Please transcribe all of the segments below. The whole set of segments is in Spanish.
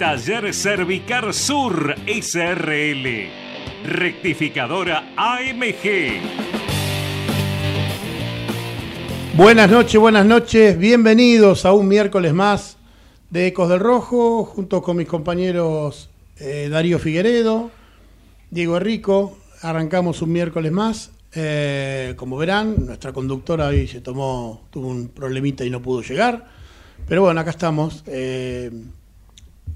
Taller Cervicar Sur SRL. Rectificadora AMG. Buenas noches, buenas noches. Bienvenidos a un miércoles más de Ecos del Rojo, junto con mis compañeros eh, Darío Figueredo, Diego Rico. Arrancamos un miércoles más. Eh, como verán, nuestra conductora hoy se tomó, tuvo un problemita y no pudo llegar. Pero bueno, acá estamos, eh,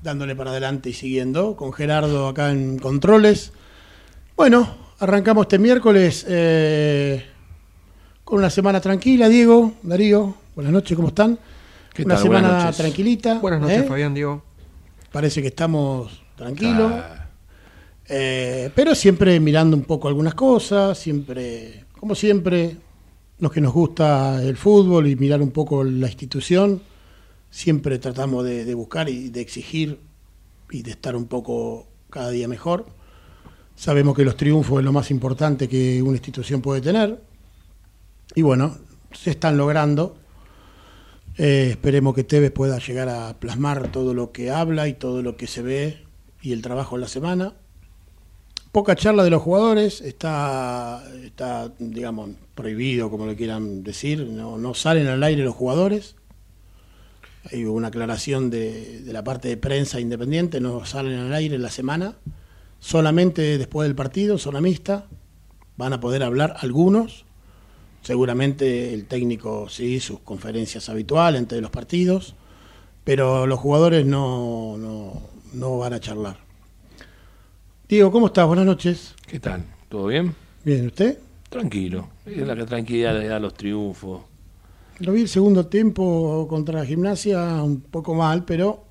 dándole para adelante y siguiendo, con Gerardo acá en controles. Bueno, arrancamos este miércoles eh, con una semana tranquila, Diego, Darío. Buenas noches, ¿cómo están? ¿Qué una tal? semana Buenas noches. tranquilita. Buenas noches, ¿eh? Fabián, Diego. Parece que estamos tranquilos. Ah, Eh, pero siempre mirando un poco algunas cosas, siempre, como siempre, los que nos gusta el fútbol y mirar un poco la institución, siempre tratamos de, buscar y de exigir y de estar un poco cada día mejor. Sabemos que los triunfos es lo más importante que una institución puede tener. Y bueno, se están logrando. Eh, esperemos que Tevez pueda llegar a plasmar todo lo que habla y todo lo que se ve y el trabajo en la semana. Poca charla de los jugadores, está, está digamos, prohibido, como lo quieran decir, no, no salen al aire los jugadores. Hay una aclaración de, de la parte de prensa independiente, no salen al aire en la semana. Solamente después del partido, zona mixta, van a poder hablar algunos. Seguramente el técnico sí, sus conferencias habituales entre los partidos, pero los jugadores no, no, no van a charlar. Diego, ¿cómo estás? Buenas noches. ¿Qué tal? ¿Todo bien? Bien, ¿usted? Tranquilo. Es la que tranquilidad le da los triunfos. Lo vi el segundo tiempo contra la gimnasia un poco mal, pero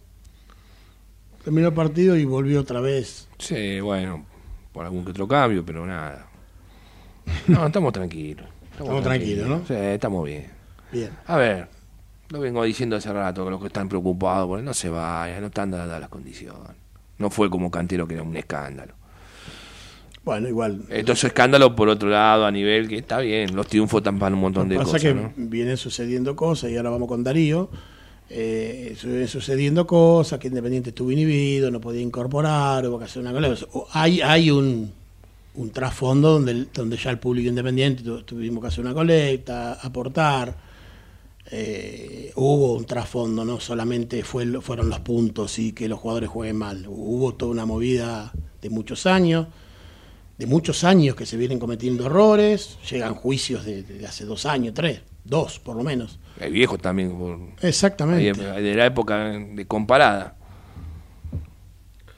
terminó el partido y volvió otra vez. Sí, bueno, por algún que otro cambio, pero nada. No, estamos tranquilos. Estamos tranquilos, ¿no? Sí, estamos bien. Bien. A ver, lo vengo diciendo hace rato, que los que están preocupados, porque no se vayan, no están dadas las condiciones. No fue como Cantero, que era un escándalo. Bueno, igual. Esto es escándalo por otro lado, a nivel que está bien, los triunfos tampan un montón de pasa cosas, que ¿no? vienen sucediendo cosas y ahora vamos con Darío. Eh, vienen sucediendo cosas, que Independiente estuvo inhibido, no podía incorporar, hubo que hacer una cosa. Hay, hay un, un trasfondo donde, donde ya el público independiente tu- tuvimos que hacer una colecta, aportar. Eh, hubo un trasfondo, no solamente fue, fueron los puntos y que los jugadores jueguen mal. Hubo toda una movida de muchos años, de muchos años que se vienen cometiendo errores, llegan juicios de, de hace dos años, tres, dos por lo menos. Hay viejos también, por, Exactamente. De la época de comparada.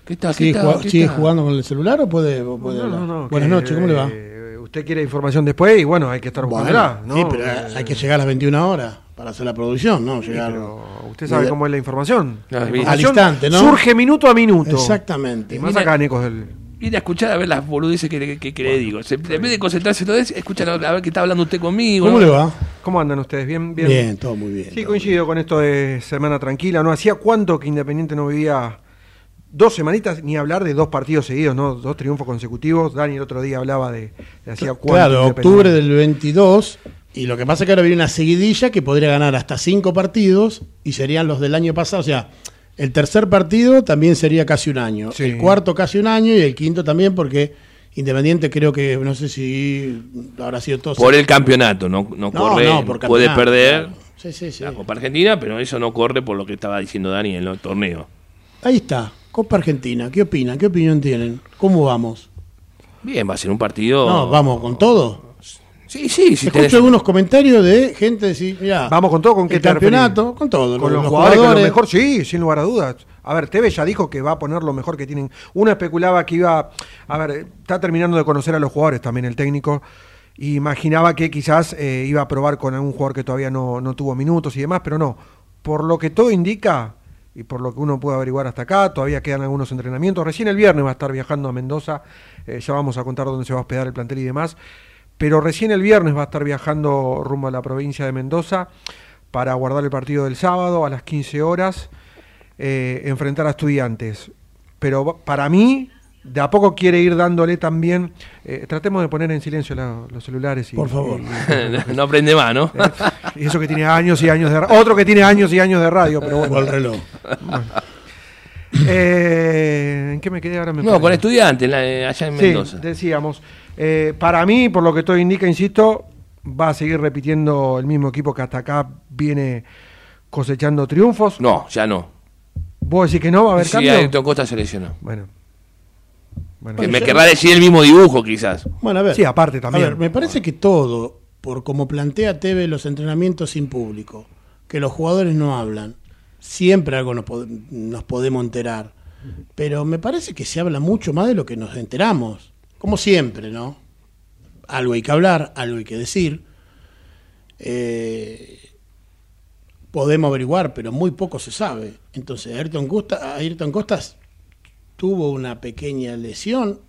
¿Qué está? ¿Qué ¿Sigue, está? ¿Qué sigue está? jugando con el celular o puede, o puede No, no, hablar? no, Buenas noches, ¿cómo le va? eh, usted quiere información después y bueno, hay que estar Bueno, buscándola, ¿no? Sí, pero Eh, hay que llegar a las 21 horas para hacer la producción, ¿no? sí, Llegar pero usted sabe cómo es la información. Al instante, ¿no? Surge minuto a minuto. Exactamente. Y más Mira- acá, Nicos del... Ir a escuchar a ver las boludeces que, le- que, que le digo. Se- en vez de concentrarse en todo eso, escuchar a ver qué está hablando usted conmigo. ¿Cómo le va? ¿Cómo andan ustedes? ¿Bien? Bien, Bien. todo muy bien. Sí, coincido con esto de semana tranquila. ¿No hacía cuánto que Independiente no vivía dos semanitas, ni hablar de dos partidos seguidos, ¿no? Dos triunfos consecutivos. Dani el otro día hablaba de, de hacía cuánto. Claro, octubre del 22. Y lo que pasa es que ahora viene una seguidilla que podría ganar hasta cinco partidos y serían los del año pasado. O sea, el tercer partido también sería casi un año. Sí. El cuarto casi un año y el quinto también porque Independiente creo que, no sé si habrá sido todo... Por el campeonato, no, no, No, corre. no, por puede perder claro. Sí, sí, sí. la Copa Argentina, pero eso no corre por lo que estaba diciendo Dani en el torneo. ahí está. Copa Argentina. ¿Qué opinan? ¿Qué opinión tienen? ¿Cómo vamos? Bien, va a ser un partido. No, vamos con todo. Sí, sí, sí. Escucho algunos comentarios de gente decir, mira, Vamos con todo, ¿con qué campeonato, referís? con todo. Con los, jugadores, que lo mejor, sí, sin lugar a dudas. A ver, Tevez ya dijo que va a poner lo mejor que tienen. Uno especulaba que iba. A ver, está terminando de conocer a los jugadores también el técnico. Y imaginaba que quizás eh, iba a probar con algún jugador que todavía no, no tuvo minutos y demás, pero no. Por lo que todo indica, y por lo que uno puede averiguar hasta acá, todavía quedan algunos entrenamientos. Recién el viernes va a estar viajando a Mendoza. eh, ya vamos a contar dónde se va a hospedar el plantel y demás. Pero recién el viernes va a estar viajando rumbo a la provincia de Mendoza para guardar el partido del sábado a las 15 horas, eh, enfrentar a estudiantes. Pero va- para mí, de a poco quiere ir dándole también. eh, tratemos de poner en silencio la- los celulares. Y, Por favor. y- no aprende más, ¿no? y eso que tiene años y años de Otro que tiene años y años de radio, pero O el bueno. reloj. Eh, ¿En qué me quedé ahora? Me No, con estudiantes, eh, allá en Sí, Mendoza. decíamos. Eh, para mí, por lo que todo indica, insisto, va a seguir repitiendo el mismo equipo que hasta acá viene cosechando triunfos. No, ya no. ¿Vos decís que no va a haber Sí, cambio? Ayrton Costa se lesionó. Bueno. Bueno, Que me querrá decir el mismo dibujo, quizás. Bueno, a ver. Sí, aparte también. A ver, me parece que todo, por como plantea TV los entrenamientos sin público, que los jugadores no hablan, siempre algo nos, pod- nos podemos enterar. Pero me parece que se habla mucho más de lo que nos enteramos. Como siempre, ¿no? Algo hay que hablar, algo hay que decir. Eh, podemos averiguar, pero muy poco se sabe. Entonces, Ayrton Costa, Ayrton Costas tuvo una pequeña lesión.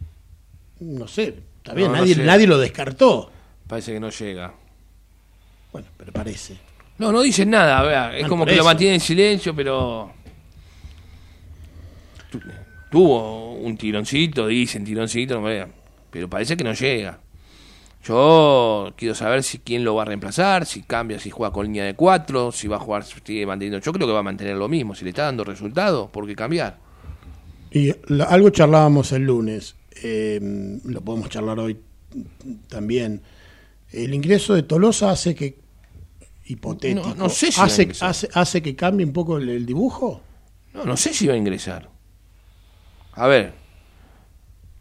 No sé, está bien, No, no nadie, nadie lo descartó. Parece que no llega. Bueno, pero parece. No, no dicen nada, vea, es como que lo eso. mantiene en silencio, pero tu- tuvo un tironcito, dicen tironcito, no vea, pero parece que no llega. Yo quiero saber si quién lo va a reemplazar, si cambia, si juega con línea de cuatro, si va a jugar, si sigue manteniendo. Yo creo que va a mantener lo mismo, si le está dando resultado, ¿por qué cambiar? Y la- algo charlábamos el lunes, eh, lo podemos charlar hoy también. El ingreso de Tolosa hace que, hipotético, No- no sé si hace, hace que cambie un poco el, el dibujo. No, no sé si va a ingresar. A ver,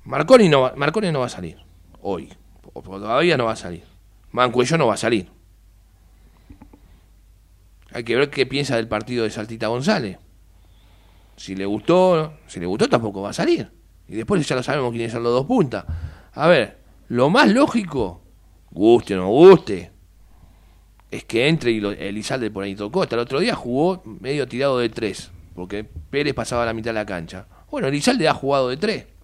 Marconi no va, no va a salir hoy. Todavía no va a salir. Mancuello no va a salir. Hay que ver qué piensa del partido de Saltita González. Si le gustó, si le gustó tampoco va a salir. Y después ya lo sabemos quiénes son los dos puntas. A ver, lo más lógico, guste o no guste, es que entre y lo, Elizalde por ahí tocó. Hasta el otro día jugó medio tirado de tres, porque Pérez pasaba la mitad de la cancha. Bueno, Elizalde ha jugado de tres.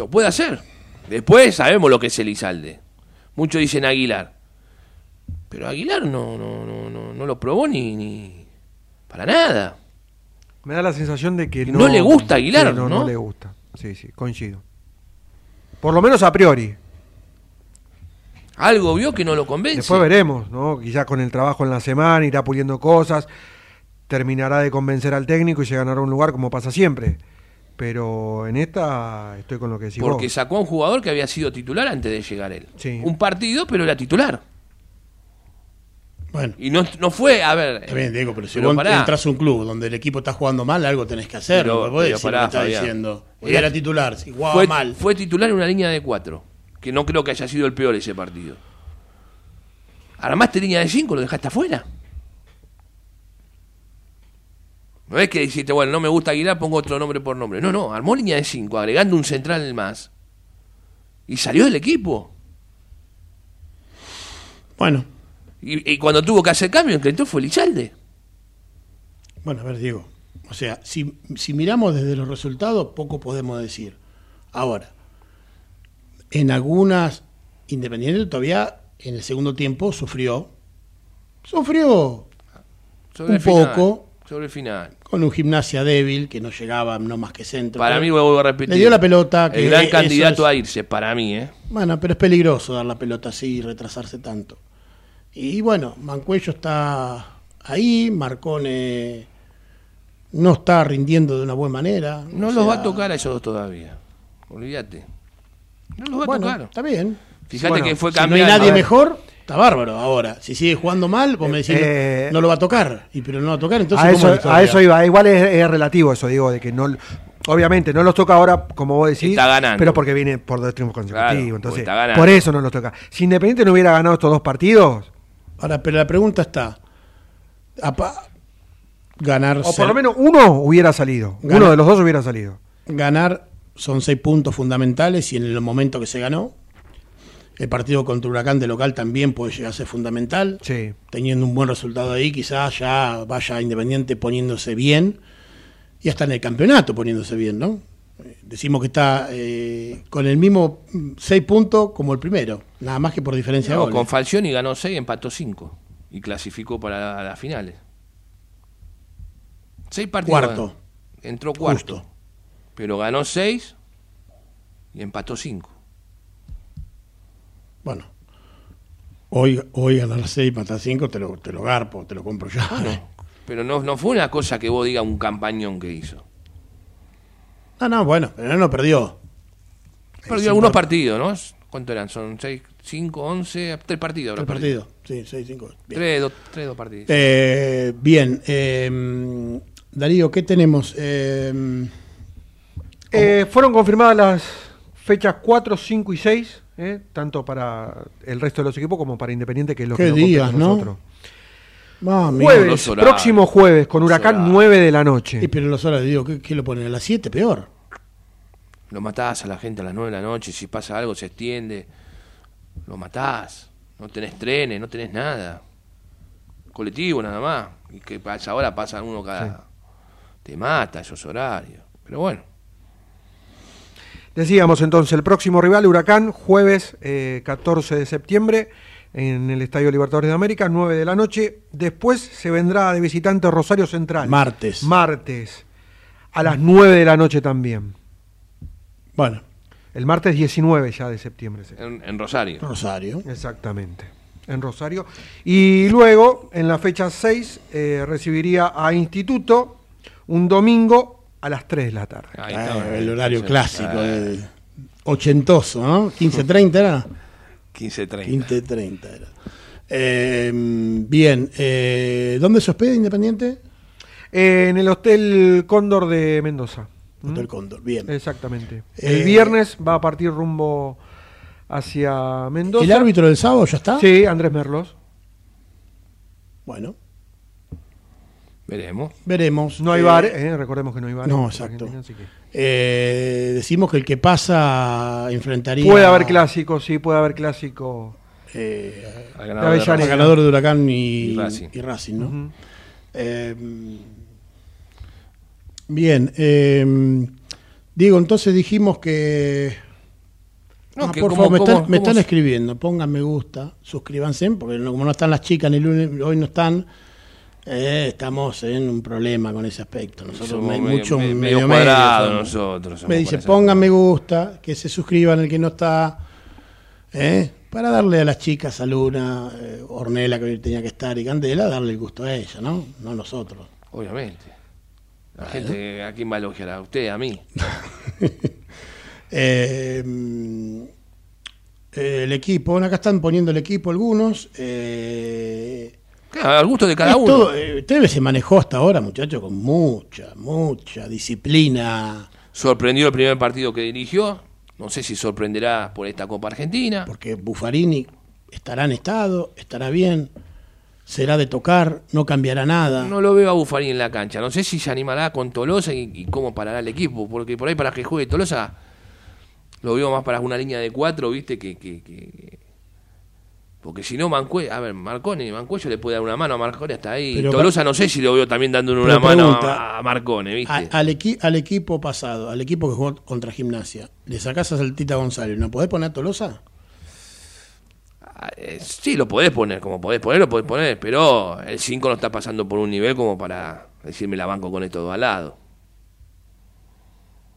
Lo puede hacer. Después sabemos lo que es Elizalde. Muchos dicen Aguilar. Pero Aguilar no, no, no, no, no lo probó ni, ni para nada. Me da la sensación de que no, No le gusta Aguilar, Sí, no, ¿no? no le gusta. Sí, sí, coincido. Por lo menos a priori. Algo vio que no lo convence. Después veremos, ¿no? Quizás con el trabajo en la semana irá puliendo cosas, terminará de convencer al técnico y se ganará un lugar como pasa siempre. Pero en esta estoy con lo que decís Porque vos. sacó a un jugador que había sido titular antes de llegar él. Sí. Un partido, pero era titular. Bueno, Y no, no fue, a ver. está bien, Diego, pero si pero vos pará. entras a un club donde el equipo está jugando mal, algo tenés que hacer. Pero- no podés decir pará, que estás Fabián. diciendo. Era- Era titular, si jugaba fue, mal. fue titular en una línea de cuatro. Que no creo que haya sido el peor ese partido. Armaste línea de cinco, lo dejaste afuera. No es que dijiste, bueno, no me gusta Aguilar, pongo otro nombre por nombre. No, no, armó línea de cinco, agregando un central más. Y salió del equipo. Bueno, Y, y cuando tuvo que hacer cambio, el que entró fue Lizalde. Bueno, a ver, Diego. O sea, si, si miramos desde los resultados, poco podemos decir. Ahora, en algunas, Independiente todavía en el segundo tiempo sufrió. Sufrió Sobre Un poco. Sobre el final. con un gimnasia débil que no llegaba no más que centro. Para mí, vuelvo a repetir. Le dio la pelota. Que el gran candidato es- a irse, para mí, ¿eh? Bueno, pero es peligroso dar la pelota así y retrasarse tanto. Y bueno, Mancuello está ahí, Marcone no está rindiendo de una buena manera. No o los va a tocar a esos dos todavía. Olvídate. No los va Bueno, a tocar. está bien. Fíjate Bueno, que fue Si no hay cambiando. nadie mejor, Está bárbaro ahora. Si sigue jugando mal, vos me decís, Eh, no lo va a tocar. Y pero no lo va a tocar, entonces a, ¿cómo es la eso, historia? a eso iba. Igual es, es relativo eso, digo, de que no. Obviamente no los toca ahora, como vos decís, Está ganando. pero porque viene por dos triunfos Claro, consecutivos. porque entonces, está ganando. por eso no los toca. Si Independiente no hubiera ganado estos dos partidos, Ahora, pero la pregunta está. apa- ganar, o por lo menos uno hubiera salido. Uno de los dos hubiera salido. ganar son seis puntos fundamentales y en el momento que se ganó, el partido contra Huracán de local también puede llegar a ser fundamental. Sí. Teniendo un buen resultado ahí, quizás ya vaya Independiente poniéndose bien y hasta en el campeonato poniéndose bien, ¿no? Decimos que está eh, con el mismo mm, seis puntos como el primero, nada más que por diferencia No, de con goles. Falcioni ganó 6, empató 5 y clasificó para las finales. Seis partidos. Cuarto. Entró cuarto. Justo. Pero ganó 6 y empató 5. Bueno, hoy, hoy ganar seis, matar cinco, te lo, te lo garpo, te lo compro ya. Pero no, no fue una cosa que vos digas un campañón que hizo. No, no, bueno, pero no perdió. Perdió algunos partidos, ¿no? ¿Cuánto eran? Son 6, 5, 11, 3 partidos. El habrá perdido. partido. Sí, seis, cinco. Bien. 3, 2, 3, 2 partidos. Eh, bien. eh, Darío, ¿qué tenemos? Eh, Eh, fueron confirmadas las fechas 4, 5 y 6, eh, tanto para el resto de los equipos como para Independiente, que es lo Qué que nos días, a ¿no? nosotros. mami, Jueves, próximo jueves, con Huracán horarios. 9 de la noche. Y pero los horas, digo, ¿qué, qué lo ponen? ¿A las 7? Peor. Lo matás a la gente a las 9 de la noche, si pasa algo se extiende, lo matás, no tenés trenes, no tenés nada. Colectivo nada más, y que a esa hora pasa uno cada... Te mata esos horarios. Pero bueno, Decíamos entonces, el próximo rival, Huracán, jueves eh, 14 de septiembre, en el Estadio Libertadores de América, 9 de la noche. Después se vendrá de visitante Rosario Central. Martes. Martes, a las 9 de la noche también. Bueno, El martes 19 ya de septiembre. en Rosario. Rosario. Exactamente, en Rosario. Y luego, en la fecha 6, eh, recibiría a Instituto un domingo a las 3 de la tarde. Ahí Ah, el horario Sí, clásico, el ochentoso, ¿no? 15.30 era. 15.30. 15.30 era. Eh, bien, eh, ¿dónde se hospeda Independiente? Eh, en el Hotel Cóndor de Mendoza. ¿Mm? Hotel Cóndor, bien. Exactamente. Eh, El viernes va a partir rumbo hacia Mendoza. ¿El árbitro del sábado ya está? Sí, Andrés Merlos. Bueno, Veremos. veremos. No hay Eh, bar, eh, recordemos que no hay bar. no, exacto. Argentina, así que- eh, decimos que el que pasa enfrentaría. Puede haber clásico, sí, puede haber clásico. eh, Al ganador de Avellaneda. al Racing. ganador de Huracán y, Y Racing. y Racing, ¿no? Eh, bien, eh, Diego, entonces dijimos que. No, Ah, que por como- favor, me, están, me escribiendo. Pongan me gusta, suscríbanse, porque no- como no están las chicas ni lunes, hoy no están. Eh, estamos en un problema con ese aspecto. Nosotros Somos me- medio- mucho medio, medio somos. nosotros, Me dice, pongan me gusta, que se suscriban el que no está. ¿eh? Para darle a las chicas, a Luna, eh, Ornella, que hoy tenía que estar, y Candela, darle el gusto a ella, ¿no? No a nosotros. Obviamente. La gente, ¿a quién va a elogiar? ¿A usted? ¿A mí? Eh, mm, el equipo, bueno, acá están poniendo el equipo algunos. Eh, Claro, al gusto de cada uno. todo, eh, Tevez se manejó hasta ahora, muchachos, con mucha, mucha disciplina, Sorprendió el primer partido que dirigió. No sé si sorprenderá por esta Copa Argentina. porque Buffarini estará en estado, estará bien, será de tocar, no cambiará nada. No lo veo a Buffarini en la cancha. No sé si se animará con Tolosa y, y cómo parará el equipo. Porque por ahí para que juegue Tolosa lo veo más para una línea de cuatro, ¿viste? Que, que, que- Porque si no, Mancuello... A ver, Marcone, Mancuello le puede dar una mano a Marcone hasta ahí. Pero- Tolosa no sé si lo veo también dando una mano pregunta, a, Marcone, ¿viste? A- al, equi- al equipo pasado, al equipo que jugó contra Gimnasia, le sacás a Saltita González, ¿no podés poner a Tolosa? Ah, eh, Sí, lo podés poner, como podés poner, lo podés poner, pero el 5 no está pasando por un nivel como para decirme la banco con esto al lado.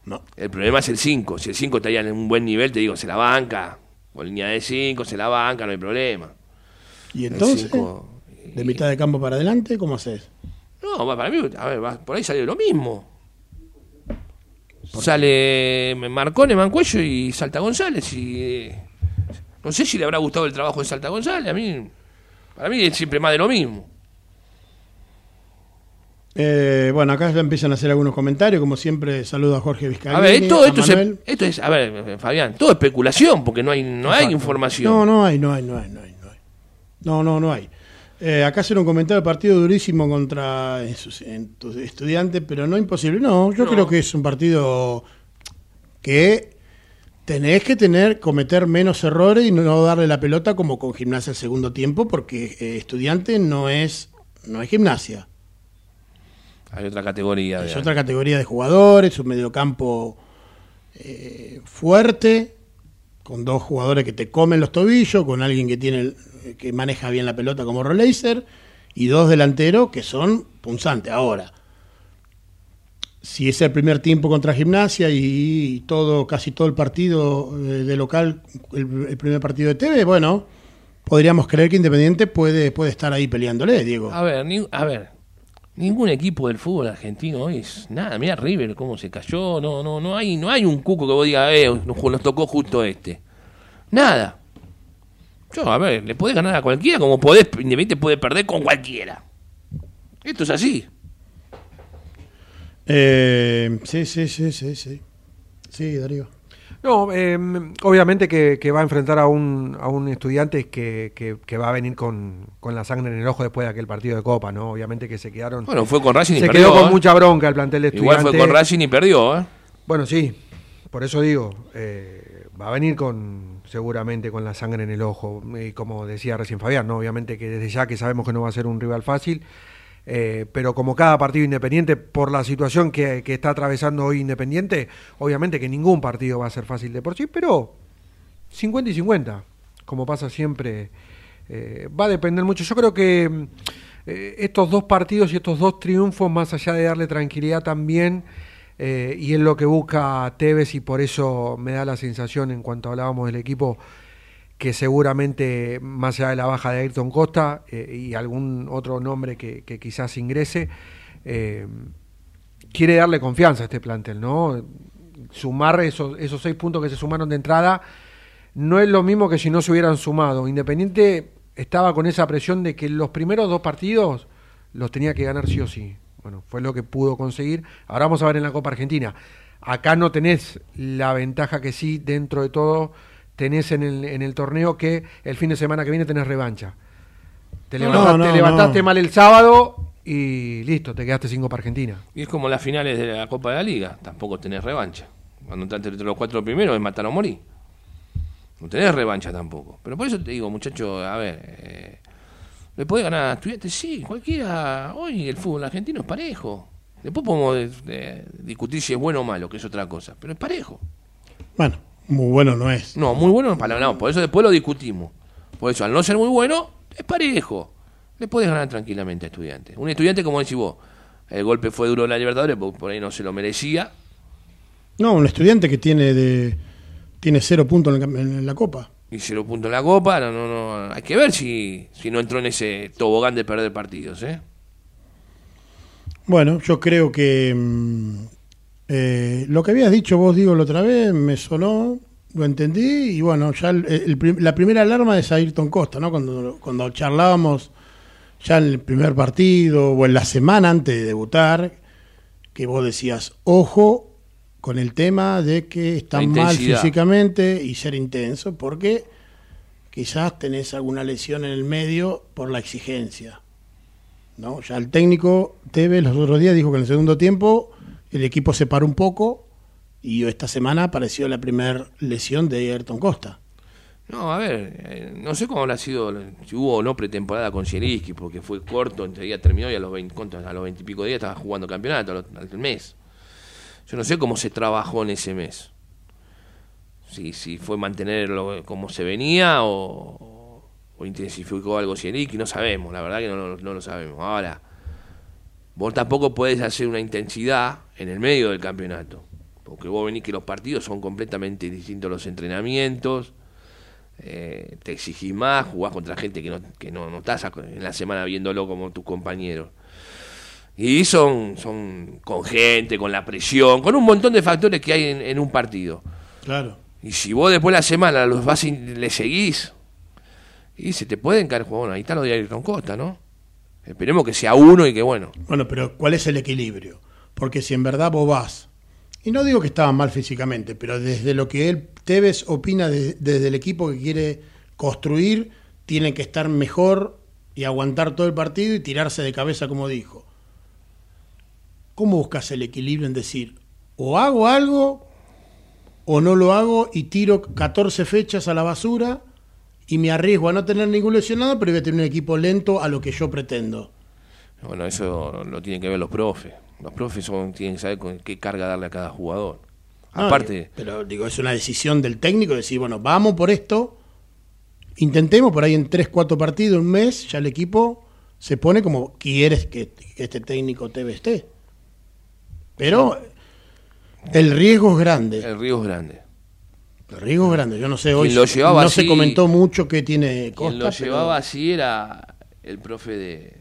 No. El problema es el 5. Si el 5 estaría en un buen nivel, te digo, se la banca. Con línea de 5, se la banca, no hay problema. Y entonces, cinco, de mitad de campo para adelante, ¿cómo haces? No, va, para mí, a ver, por ahí sale lo mismo. Sale Marcone, Mancuello y salta González y eh, No sé si le habrá gustado el trabajo de Salta González, a mí, para mí es siempre más de lo mismo. Eh, bueno, acá ya empiezan a hacer algunos comentarios, como siempre saludo a Jorge Vizcaíno. A ver, todo esto, es, esto es, a ver, Fabián, todo especulación, porque no hay, no hay información. No, no hay, no hay, no hay, no hay. No, no, no hay. Eh, acá hacer un comentario del partido durísimo contra estudiantes, pero no imposible. No, yo creo que es un partido que tenés que tener, cometer menos errores y no darle la pelota como con gimnasia el segundo tiempo, porque eh, estudiante no es, no es gimnasia. Hay otra categoría. Es otra categoría de jugadores, un mediocampo eh, fuerte, con dos jugadores que te comen los tobillos, con alguien que tiene que maneja bien la pelota como Roleiser y dos delanteros que son punzantes. Ahora, si es el primer tiempo contra Gimnasia y, todo casi todo el partido eh, de local, el, primer partido de TV, bueno, podríamos creer que Independiente puede, puede estar ahí peleándole, Diego. A ver, a ver, ningún equipo del fútbol argentino hoy es nada. Mira River cómo se cayó. No, no, no hay, no hay un cuco que vos digas, eh, nos, tocó justo este. Nada. Yo, a ver, le podés ganar a cualquiera como podés, Independiente puede perder con cualquiera. Esto es así. Eh, sí, sí, sí, sí, sí. Sí, Darío. No, eh, obviamente que, va a enfrentar a un, a un estudiante que, que, va a venir con, la sangre en el ojo después de aquel partido de Copa, ¿no? Obviamente que se quedaron. Bueno, fue con Racing y se perdió. Se quedó con ¿eh? mucha bronca el plantel de estudiantes. Igual fue con Racing y perdió, ¿eh? Bueno, sí, por eso digo, eh, va a venir con seguramente con la sangre en el ojo. Y como decía recién Fabián, ¿no? Obviamente que desde ya que sabemos que no va a ser un rival fácil. Eh, pero como cada partido independiente, por la situación que, está atravesando hoy Independiente, obviamente que ningún partido va a ser fácil de por sí, pero 50 y 50, como pasa siempre, eh, va a depender mucho. Yo creo que eh, estos dos partidos y estos dos triunfos, más allá de darle tranquilidad también, y es lo que busca Tevez y por eso me da la sensación en cuanto hablábamos del equipo que seguramente, más allá de la baja de Ayrton Costa eh, y algún otro nombre que, quizás ingrese, eh, quiere darle confianza a este plantel, ¿no? Sumar esos, esos seis puntos que se sumaron de entrada no es lo mismo que si no se hubieran sumado. Independiente estaba con esa presión de que los primeros dos partidos los tenía que ganar sí o sí. Bueno, fue lo que pudo conseguir. Ahora vamos a ver en la Copa Argentina. Acá no tenés la ventaja que sí, dentro de todo, tenés en el, en el torneo que el fin de semana que viene tenés revancha. Te levantaste, mal el sábado y listo, te quedaste cinco para Argentina. Y es como las finales de la Copa de la Liga, tampoco tenés revancha. Cuando estás entre los cuatro primeros es matar o morir. No tenés revancha tampoco. Pero por eso te digo, muchachos, a ver, eh, ¿le puede ganar a estudiantes? Sí, cualquiera. Hoy el fútbol argentino es parejo. Después podemos discutir si es bueno o malo, que es otra cosa, pero es parejo. Bueno, muy bueno no es. No, muy bueno no, no, por eso después lo discutimos. Por eso, al no ser muy bueno, es parejo. Le puedes ganar tranquilamente a estudiantes. Un estudiante, como decís vos, el golpe fue duro en la Libertadores, porque por ahí no se lo merecía. No, un estudiante que tiene de tiene cero puntos en, la Copa. Y cero puntos en la Copa, no, no, no. Hay que ver si, si no entró en ese tobogán de perder partidos, ¿eh? Bueno, yo creo que mm, eh, lo que habías dicho vos, digo, la otra vez, me sonó, lo entendí, y bueno, ya la primera alarma es Ayrton Costa, ¿no? Cuando, cuando charlábamos ya en el primer partido o en la semana antes de debutar, que vos decías, ojo con el tema de que está mal físicamente y ser intenso, porque quizás tenés alguna lesión en el medio por la exigencia. ¿no? Ya el técnico Tevez los otros días dijo que en el segundo tiempo el equipo se paró un poco y esta semana apareció la primera lesión de Ayrton Costa. No, a ver, eh, no sé cómo habrá sido, si hubo o no pretemporada con Sieriski, porque fue corto, día terminó y a los 20, a los 20 y pico días estaba jugando campeonato al mes. Yo no sé cómo se trabajó en ese mes. Si, si fue mantenerlo como se venía o, intensificó algo Sieriski, no sabemos, la verdad que no, no lo sabemos. Ahora, vos tampoco puedes hacer una intensidad en el medio del campeonato. Porque vos venís que los partidos son completamente distintos los entrenamientos, eh, te exigís más, jugás contra gente que no, que no, no estás en la semana viéndolo como tus compañeros. Y son, son con gente, con la presión, con un montón de factores que hay en, un partido. Claro. Y si vos después de la semana los vas y le seguís, y se te pueden caer jugadores. Ahí está lo de Ayrton Costa, ¿no? Esperemos que sea uno y que bueno. Bueno, pero ¿cuál es el equilibrio? Porque si en verdad vos vas, y no digo que estaban mal físicamente, pero desde lo que él, Tevez, opina de- desde el equipo que quiere construir, tienen que estar mejor y aguantar todo el partido y tirarse de cabeza como dijo. ¿Cómo buscas el equilibrio en decir, o hago algo o no lo hago y tiro 14 fechas a la basura y me arriesgo a no tener ningún lesionado, pero voy a tener un equipo lento a lo que yo pretendo? Bueno, eso lo tienen que ver los profes. Los profes son, tienen que saber con qué carga darle a cada jugador. No, Aparte, pero digo, es una decisión del técnico decir, bueno, vamos por esto, intentemos por ahí en 3, 4 partidos, un mes, ya el equipo se pone como quieres que, este técnico te esté. Pero el riesgo es grande. el río es grande. Es grande. Yo no sé, hoy lo llevaba no se comentó mucho que tiene Costa. Quien lo pero- llevaba así era el profe de,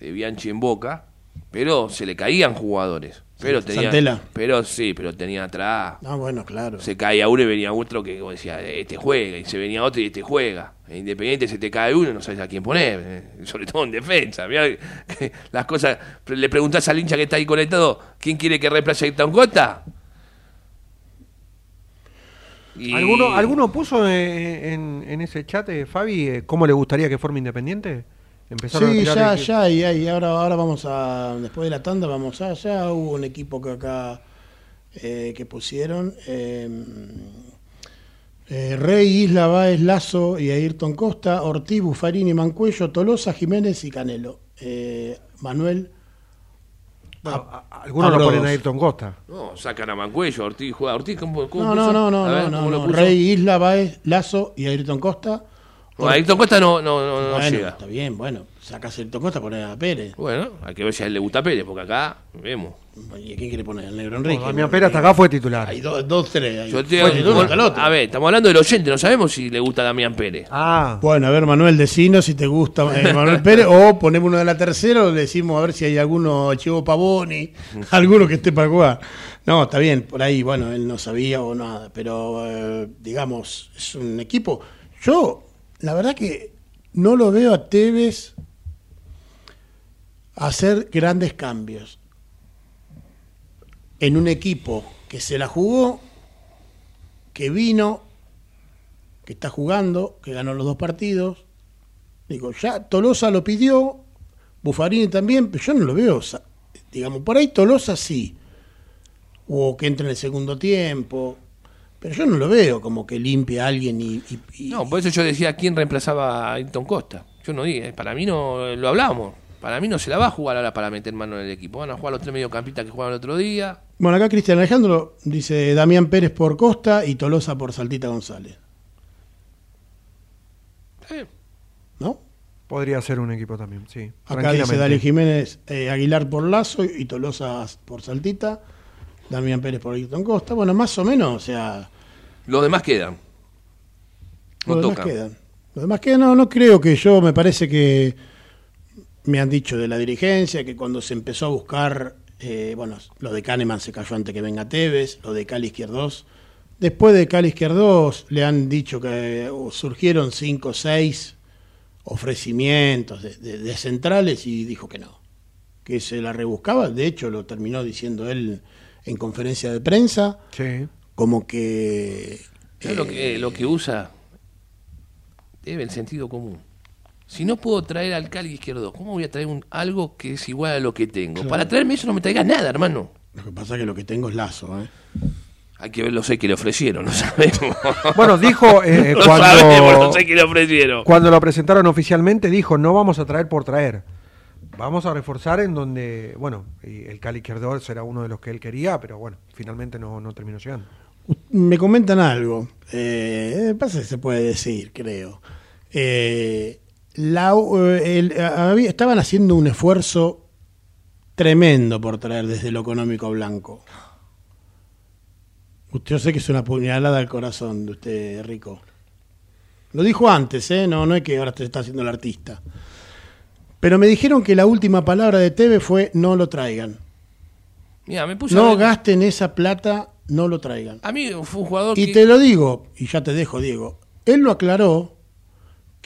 de Bianchi en Boca, pero se le caían jugadores. Pero tenía, Santela. pero sí, pero tenía atrás. Ah, bueno, claro. Se caía uno y venía otro que decía, este juega, y se venía otro y este juega. Independiente se te cae uno, no sabes a quién poner, eh, sobre todo en defensa. Mirá que las cosas, le preguntás al hincha que está ahí conectado, ¿quién quiere que reemplace a Ayrton Costa? Y- ¿Alguno, ¿Alguno puso eh, en, en ese chat, eh, Fabi, eh, cómo le gustaría que forme Independiente? Empezaron a Sí, tirar ya, el- ya, y, y ahora, ahora vamos a, después de la tanda vamos a, ya hubo un equipo que acá, eh, que pusieron, eh, eh, Rey, Isla, Báez, Lazo y Ayrton Costa, Ortiz, Bufarini, Mancuello, Tolosa, Jiménez y Canelo. Eh, Manuel, Bueno, a- a- algunos lo ponen a Ayrton Costa. No, sacan a Mancuello, Ortiz juega. Ortiz, ¿cómo, cómo no, no, no, no, ver, no, ¿cómo no? Rey, Isla, Báez, Lazo y Ayrton Costa. No, Ayrton Costa no, no, no, no bueno, llega. está bien, bueno, sacas a Ayrton Costa, poner a Pérez. Bueno, hay que ver si a él le gusta Pérez, porque acá vemos. ¿Y a quién quiere poner? ¿El negro Enrique? Damián Pérez hasta acá fue titular. Hay dos, dos tres. Yo te- Fue titular el a ver, estamos hablando del oyente, no sabemos si le gusta a Damián Pérez. Ah, Bueno, a ver, Manuel, decinos si te gusta eh, Manuel Pérez, o ponemos uno de la tercera, o le decimos a ver si hay alguno, Chivo Pavoni, alguno que esté para jugar. No, está bien, por ahí, bueno, él no sabía o nada, pero eh, digamos, es un equipo. Yo, la verdad que no lo veo a Tevez hacer grandes cambios en un equipo que se la jugó, que vino, que está jugando, que ganó los dos partidos. Digo, ya Tolosa lo pidió, Buffarini también, pero yo no lo veo. Digamos, por ahí Tolosa sí, o que entre en el segundo tiempo, pero yo no lo veo como que limpie a alguien y. No, por eso yo decía quién reemplazaba a Ayrton Costa. Yo no dije, para mí no, lo hablábamos. Para mí no se la va a jugar ahora para meter mano en el equipo. Van a jugar los tres mediocampistas que jugaban el otro día. Bueno, acá Cristian Alejandro dice Damián Pérez por Costa y Tolosa por Saltita González. Eh, ¿No? podría ser un equipo también, sí. Acá dice. Dali Jiménez, eh, Aguilar por Lazo y Tolosa por Saltita, Damián Pérez por Ayrton Costa. Bueno, más o menos, o sea, los demás quedan. No los demás tocan. quedan. Los demás quedan, no, no creo que yo, me parece que me han dicho de la dirigencia que cuando se empezó a buscar, eh, bueno, lo de Kahneman se cayó antes que venga Tevez, lo de Cali Izquierdos. Después de Cali Izquierdos le han dicho que surgieron cinco o seis ofrecimientos de, de- de centrales y dijo que no, que se la rebuscaba. De hecho, lo terminó diciendo él en conferencia de prensa, Sí. como que... ¿Sabes lo, eh, que, lo que usa? Debe el sentido común. Si no puedo traer al Cali izquierdo, ¿cómo voy a traer un, algo que es igual a lo que tengo? Claro. Para traerme eso no me traigas nada, hermano. Lo que pasa es que lo que tengo es lazo, ¿eh? Hay que ver los seis que le ofrecieron, no sabemos. Bueno, dijo eh, no cuando, sabemos los seis que le ofrecieron. cuando lo presentaron oficialmente, dijo, no vamos a traer por traer. Vamos a reforzar en donde, bueno, el Cali Izquierdo será uno de los que él quería, pero bueno, finalmente no, no terminó llegando. Me comentan algo. Eh, pasa que se puede decir, creo. Eh, la- eh, el- había- estaban haciendo un esfuerzo tremendo por traer desde lo económico Blanco. Usted, yo sé que es una puñalada al corazón de usted, Rico. Lo dijo antes, ¿eh? No, no es que ahora te está haciendo el artista. Pero me dijeron que la última palabra de Teve fue no lo traigan. Mira, me puse a No gasten esa plata no lo traigan. A mí fue un jugador Y que... te lo digo, y ya te dejo, Diego. Él lo aclaró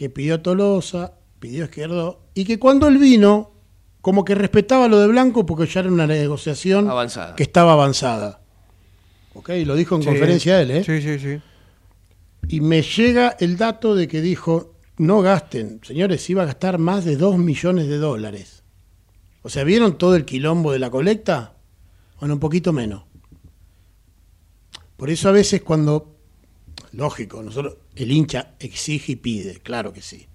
que pidió Tolosa, pidió Izquierdo, y que cuando él vino, como que respetaba lo de Blanco porque ya era una negociación Avanzada. que estaba avanzada. ¿Ok? Lo dijo en Sí. conferencia él, ¿eh? Sí, sí, sí. Y me llega el dato de que dijo, no gasten, señores, iba a gastar más de 2 millones de dólares. O sea, ¿vieron todo el quilombo de la colecta? Bueno, un poquito menos. Por eso a veces cuando, lógico, nosotros, el hincha exige y pide, claro que sí.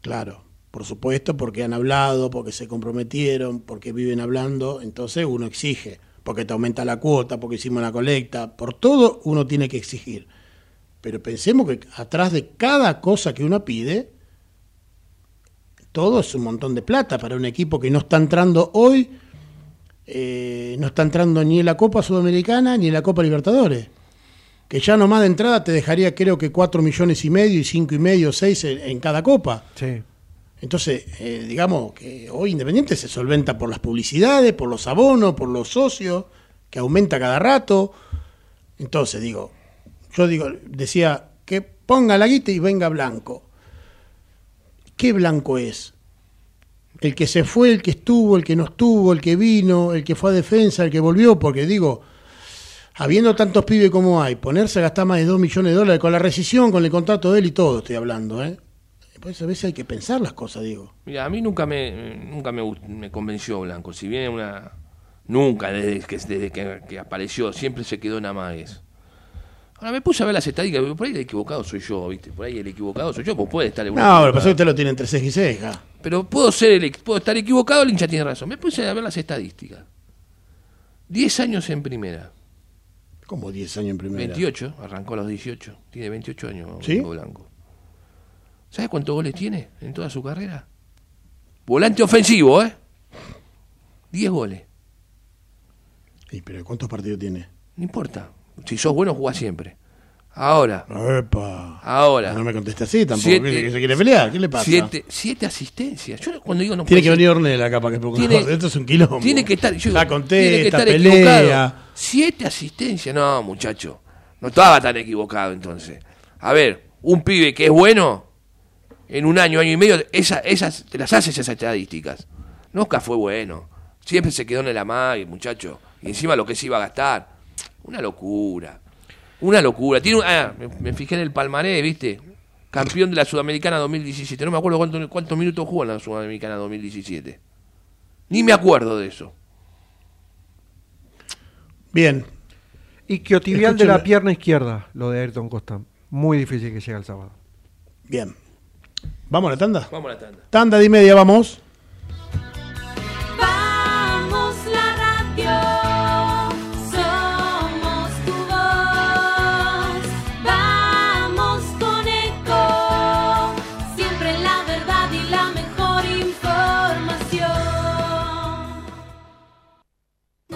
Claro, por supuesto, porque han hablado, porque se comprometieron, porque viven hablando, entonces uno exige, porque te aumenta la cuota, porque hicimos la colecta, por todo uno tiene que exigir. Pero pensemos que atrás de cada cosa que uno pide, todo es un montón de plata para un equipo que no está entrando hoy, eh, no está entrando ni en la Copa Sudamericana ni en la Copa Libertadores. Que ya nomás de entrada te dejaría creo que 4 millones y medio y cinco y medio, 6 en, en cada copa. Sí. Entonces, eh, digamos que hoy Independiente se solventa por las publicidades, por los abonos, por los socios, que aumenta cada rato. Entonces, digo, yo digo, decía que ponga la guita y venga Blanco. ¿Qué Blanco es? El que se fue, el que estuvo, el que no estuvo, el que vino, el que fue a defensa, el que volvió, porque digo, habiendo tantos pibes como hay, ponerse a gastar más de 2 millones de dólares con la rescisión, con el contrato de él y todo, estoy hablando, ¿eh? Pues a veces hay que pensar las cosas, digo. Mira, a mí nunca me nunca me, me convenció Blanco. Si bien una nunca desde que desde que, que apareció siempre se quedó en amagues. Ahora me puse a ver las estadísticas, por ahí el equivocado soy yo, ¿viste? Por ahí el equivocado soy yo, pues puede estar No, lo que pasa es que equivocado. usted lo tiene entre ceja y ceja. Pero puedo ser el, puedo estar equivocado, el hincha tiene razón. Me puse a ver las estadísticas. 10 años en primera, Como 10 años en primera. 28, arrancó a los 18, tiene 28 años ¿Sí? Blanco Blanco. ¿Sabes cuántos goles tiene en toda su carrera? Volante ofensivo, ¿eh? 10 goles. Sí, pero ¿cuántos partidos tiene? No importa. Si sos bueno, jugás siempre. Ahora, Epa. ahora. No me conteste así tampoco. Siete- ¿Qué- qué se quiere pelear? ¿Qué le pasa? Siete, siete asistencias. Yo cuando digo no Tiene que ser- venir Ornella acá para que Tiene- Esto es un quilombo. Tiene que estar. yo digo, Ya tiene que contesta, estar pelea. equivocado. Siete asistencias. No, muchacho. No estaba tan equivocado entonces. A ver, un pibe que es bueno, en un año, año y medio, esa- esas, te las haces esas estadísticas. Nunca fue bueno. Siempre se quedó en el amague, muchacho. Y encima lo que se iba a gastar. Una locura. Una locura. Tiene un- ah, me, me fijé en el palmarés, ¿viste? Campeón de la Sudamericana 2017. No me acuerdo cuánto- cuántos minutos jugó en la Sudamericana 2017. Ni me acuerdo de eso. Bien. Y Quiotibial de la pierna izquierda, lo de Ayrton Costa. Muy difícil que llegue el sábado. Bien. ¿Vamos a la tanda? Vamos a la tanda. Tanda de y media, vamos. Vamos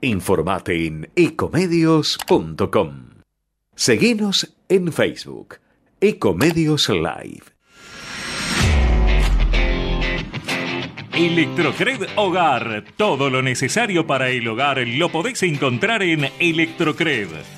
Informate en ecomedios.com. Seguinos en Facebook, Ecomedios Live. Electrocred Hogar. Todo lo necesario para el hogar lo podés encontrar en Electrocred.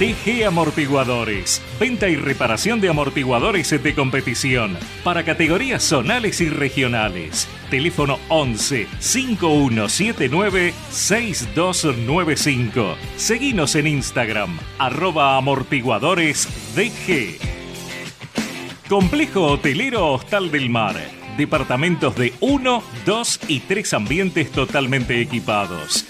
TG Amortiguadores. Venta y reparación de amortiguadores de competición para categorías zonales y regionales. Teléfono 11 5179 6295. Seguinos en Instagram, arroba amortiguadores. Complejo Hotelero Hostal del Mar. Departamentos de 1, 2 y 3 ambientes totalmente equipados.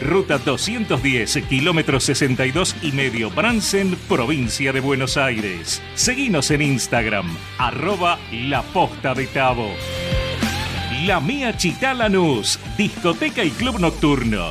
ruta 210, kilómetro 62 y medio Bransen, provincia de Buenos Aires. Seguinos en Instagram, arroba La Posta de Tabo. La Mía Chitá Lanús, discoteca y club nocturno.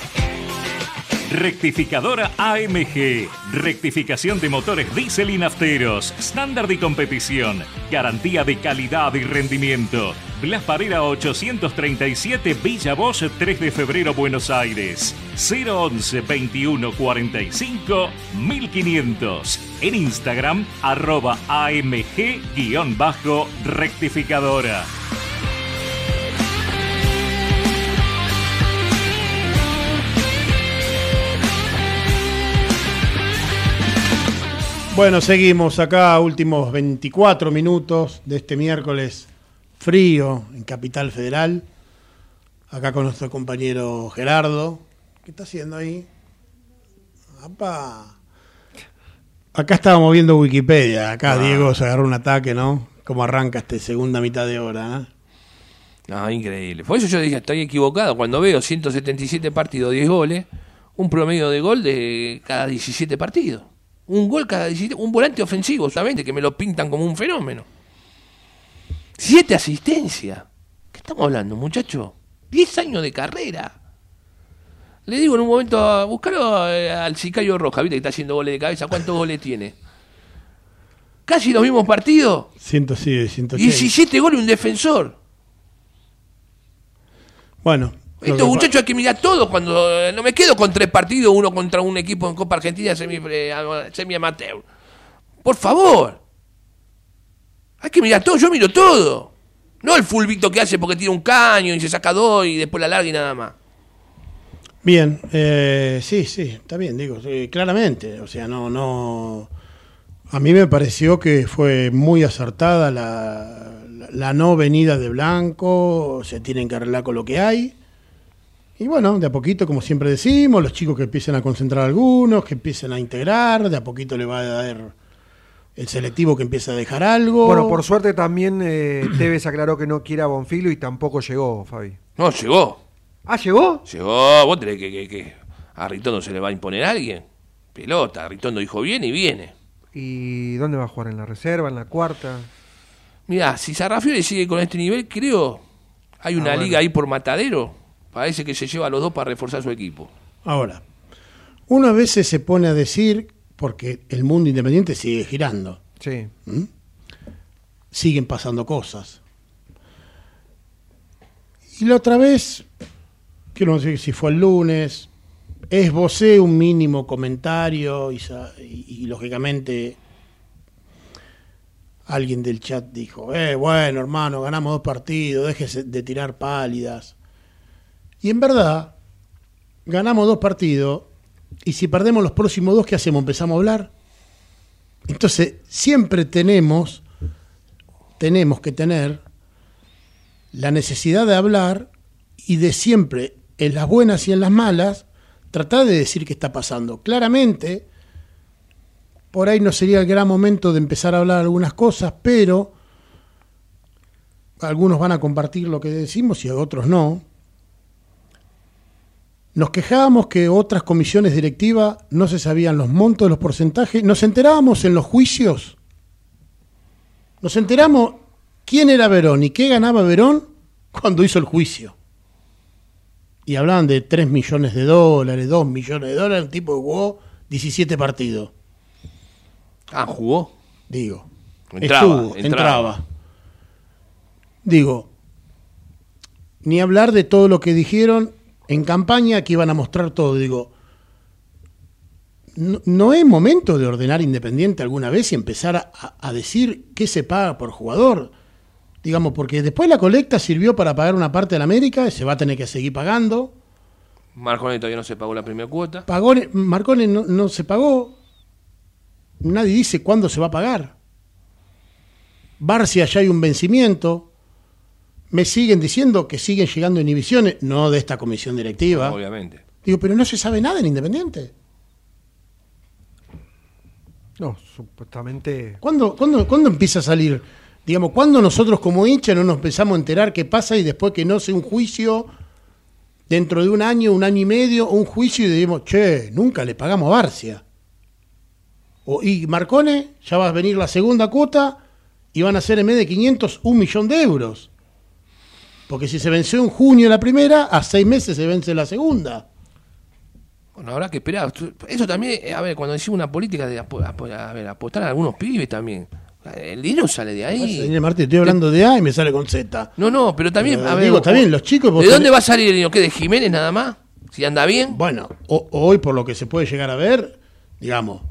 Rectificadora AMG. Rectificación de motores diésel y nafteros. Estándar de competición. Garantía de calidad y rendimiento. Blas Parera 837 Villa Bosch 3 de febrero Buenos Aires. 011 21 45 1500. En Instagram arroba AMG-rectificadora. Bueno, seguimos acá, últimos 24 minutos de este miércoles frío en Capital Federal. Acá con nuestro compañero Gerardo. ¿Qué está haciendo ahí? ¡Apa! Acá estábamos viendo Wikipedia. Acá Diego se agarró un ataque, ¿no? ¿Cómo arranca esta segunda mitad de hora? ¿eh? No, increíble. Por eso yo dije, estoy equivocado. Cuando veo 177 partidos, 10 goles, un promedio de gol de cada 17 partidos. Un gol cada 17, un volante ofensivo solamente, que me lo pintan como un fenómeno. Siete asistencias. ¿Qué estamos hablando, muchacho? Diez años de carrera. Le digo en un momento, buscalo eh, al Sicario Roja, viste que está haciendo goles de cabeza. ¿Cuántos goles tiene? Casi los mismos partidos. 100, sí, 180. 17 goles un defensor. Bueno. Estos muchachos hay que mirar todos cuando eh, no me quedo con tres partidos, uno contra un equipo en Copa Argentina semi, eh, semi amateur. Por favor. Hay que mirar todo, yo miro todo. No el fulbito que hace porque tira un caño y se saca dos y después la larga y nada más. Bien, eh, sí, sí, está bien, digo, sí, claramente. O sea, no, no. A mí me pareció que fue muy acertada la, la, la no venida de Blanco, se tienen que arreglar con lo que hay. Y bueno, de a poquito, como siempre decimos, los chicos que empiecen a concentrar algunos, que empiecen a integrar, de a poquito le va a dar el selectivo que empieza a dejar algo. Bueno, por suerte también eh, Tevez aclaró que no quiere a Bonfilo y tampoco llegó, Fabi. No, llegó. ¿Ah, llegó? Llegó. ¿Vos tenés que, que, que a Ritondo se le va a imponer a alguien? Pelota, Ritondo dijo viene y viene. ¿Y dónde va a jugar? ¿En la reserva? ¿En la cuarta? Mirá, si Sarrafiore sigue con este nivel, creo, hay una Ah, bueno. liga ahí por matadero. Parece que se lleva a los dos para reforzar su equipo. Ahora, uno a veces se pone a decir, porque el mundo independiente sigue girando. Sí. siguen pasando cosas. Y la otra vez, quiero decir si fue el lunes, esbocé un mínimo comentario y, y, lógicamente alguien del chat dijo, eh, bueno hermano, ganamos dos partidos, déjese de tirar pálidas. Y en verdad, ganamos dos partidos y si perdemos los próximos dos, ¿qué hacemos? ¿Empezamos a hablar? Entonces, siempre tenemos tenemos que tener la necesidad de hablar y de siempre, en las buenas y en las malas, tratar de decir qué está pasando. Claramente, por ahí no sería el gran momento de empezar a hablar algunas cosas, pero algunos van a compartir lo que decimos y otros no. Nos quejábamos que otras comisiones directivas no se sabían los montos, los porcentajes. Nos enterábamos en los juicios nos enteramos quién era Verón y qué ganaba Verón cuando hizo el juicio. Y hablaban de 3 millones de dólares, 2 millones de dólares, un tipo jugó 17 partidos. Ah, jugó. Digo. Entraba, Estuvo, entraba. entraba. Digo, ni hablar de todo lo que dijeron en campaña que iban a mostrar todo. Digo, no, no es momento de ordenar Independiente alguna vez y empezar a, a decir qué se paga por jugador. Digamos, porque después la colecta sirvió para pagar una parte de la América y se va a tener que seguir pagando. Marconi todavía no se pagó la primera cuota. Pagone, Marcone no, no se pagó. Nadie dice cuándo se va a pagar. Barcia ya hay un vencimiento. Me siguen diciendo que siguen llegando inhibiciones, no de esta comisión directiva. Obviamente. Digo, pero no se sabe nada en Independiente. No, supuestamente. ¿Cuándo, cuándo, cuándo empieza a salir? Digamos, ¿cuándo nosotros como hincha no nos empezamos a enterar qué pasa y después que no sea un juicio dentro de un año, un año y medio, un juicio y decimos, che, nunca le pagamos a Barcia? O, y Marcone, ya va a venir la segunda cuota y van a ser en vez de 500 un millón de euros. Porque si se venció en junio la primera, a seis meses se vence la segunda. Bueno, habrá que esperar. Eso también, eh, a ver, cuando decimos una política de a ver, apostar a algunos pibes también. El dinero sale de ahí. Señor Martín, estoy hablando de A y me sale con Z. No, no, pero también, Pero a ver. digo, vos- bien, los chicos, ¿De dónde va a salir el dinero? ¿Qué? ¿De Jiménez nada más? Si anda bien. Bueno, o- hoy por lo que se puede llegar a ver, digamos,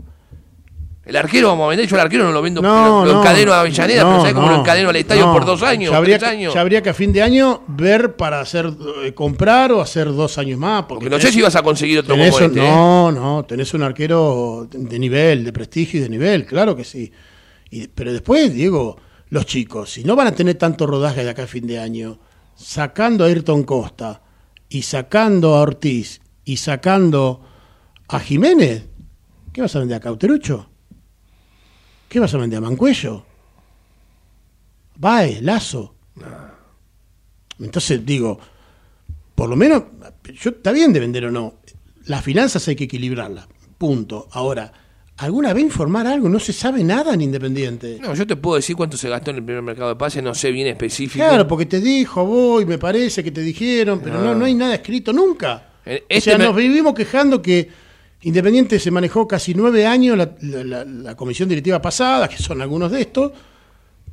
El arquero vamos a vender. Yo el arquero no lo vendo. No, lo, lo no, encadeno a Avellaneda, no, pero ¿sabes cómo no, lo encadeno al estadio no. por dos años? Ya habría, tres años? ya habría que a fin de año ver para hacer eh, comprar o hacer dos años más. Porque, Porque no sé si vas a conseguir otro tenés como este. ¿eh? No, no, tenés un arquero de nivel, de prestigio y de nivel, claro que sí. Y- pero después, Diego, los chicos, si no van a tener tanto rodaje de acá a fin de año, sacando a Ayrton Costa y sacando a Ortiz y sacando a Jiménez, ¿qué vas a vender a Cauterucho? ¿Qué vas a vender a Mancuello? Baez, Lazo. Entonces digo, por lo menos, yo está bien de vender o no. las finanzas hay que equilibrarlas. Punto. Ahora, ¿alguna vez informar algo? No se sabe nada en Independiente. No, yo te puedo decir cuánto se gastó en el primer mercado de pases, no sé bien específico. Claro, porque te dijo voy, me parece que te dijeron, pero no, no hay nada escrito nunca. O este sea, me- nos vivimos quejando que Independiente se manejó casi nueve años la, comisión directiva pasada, que son algunos de estos,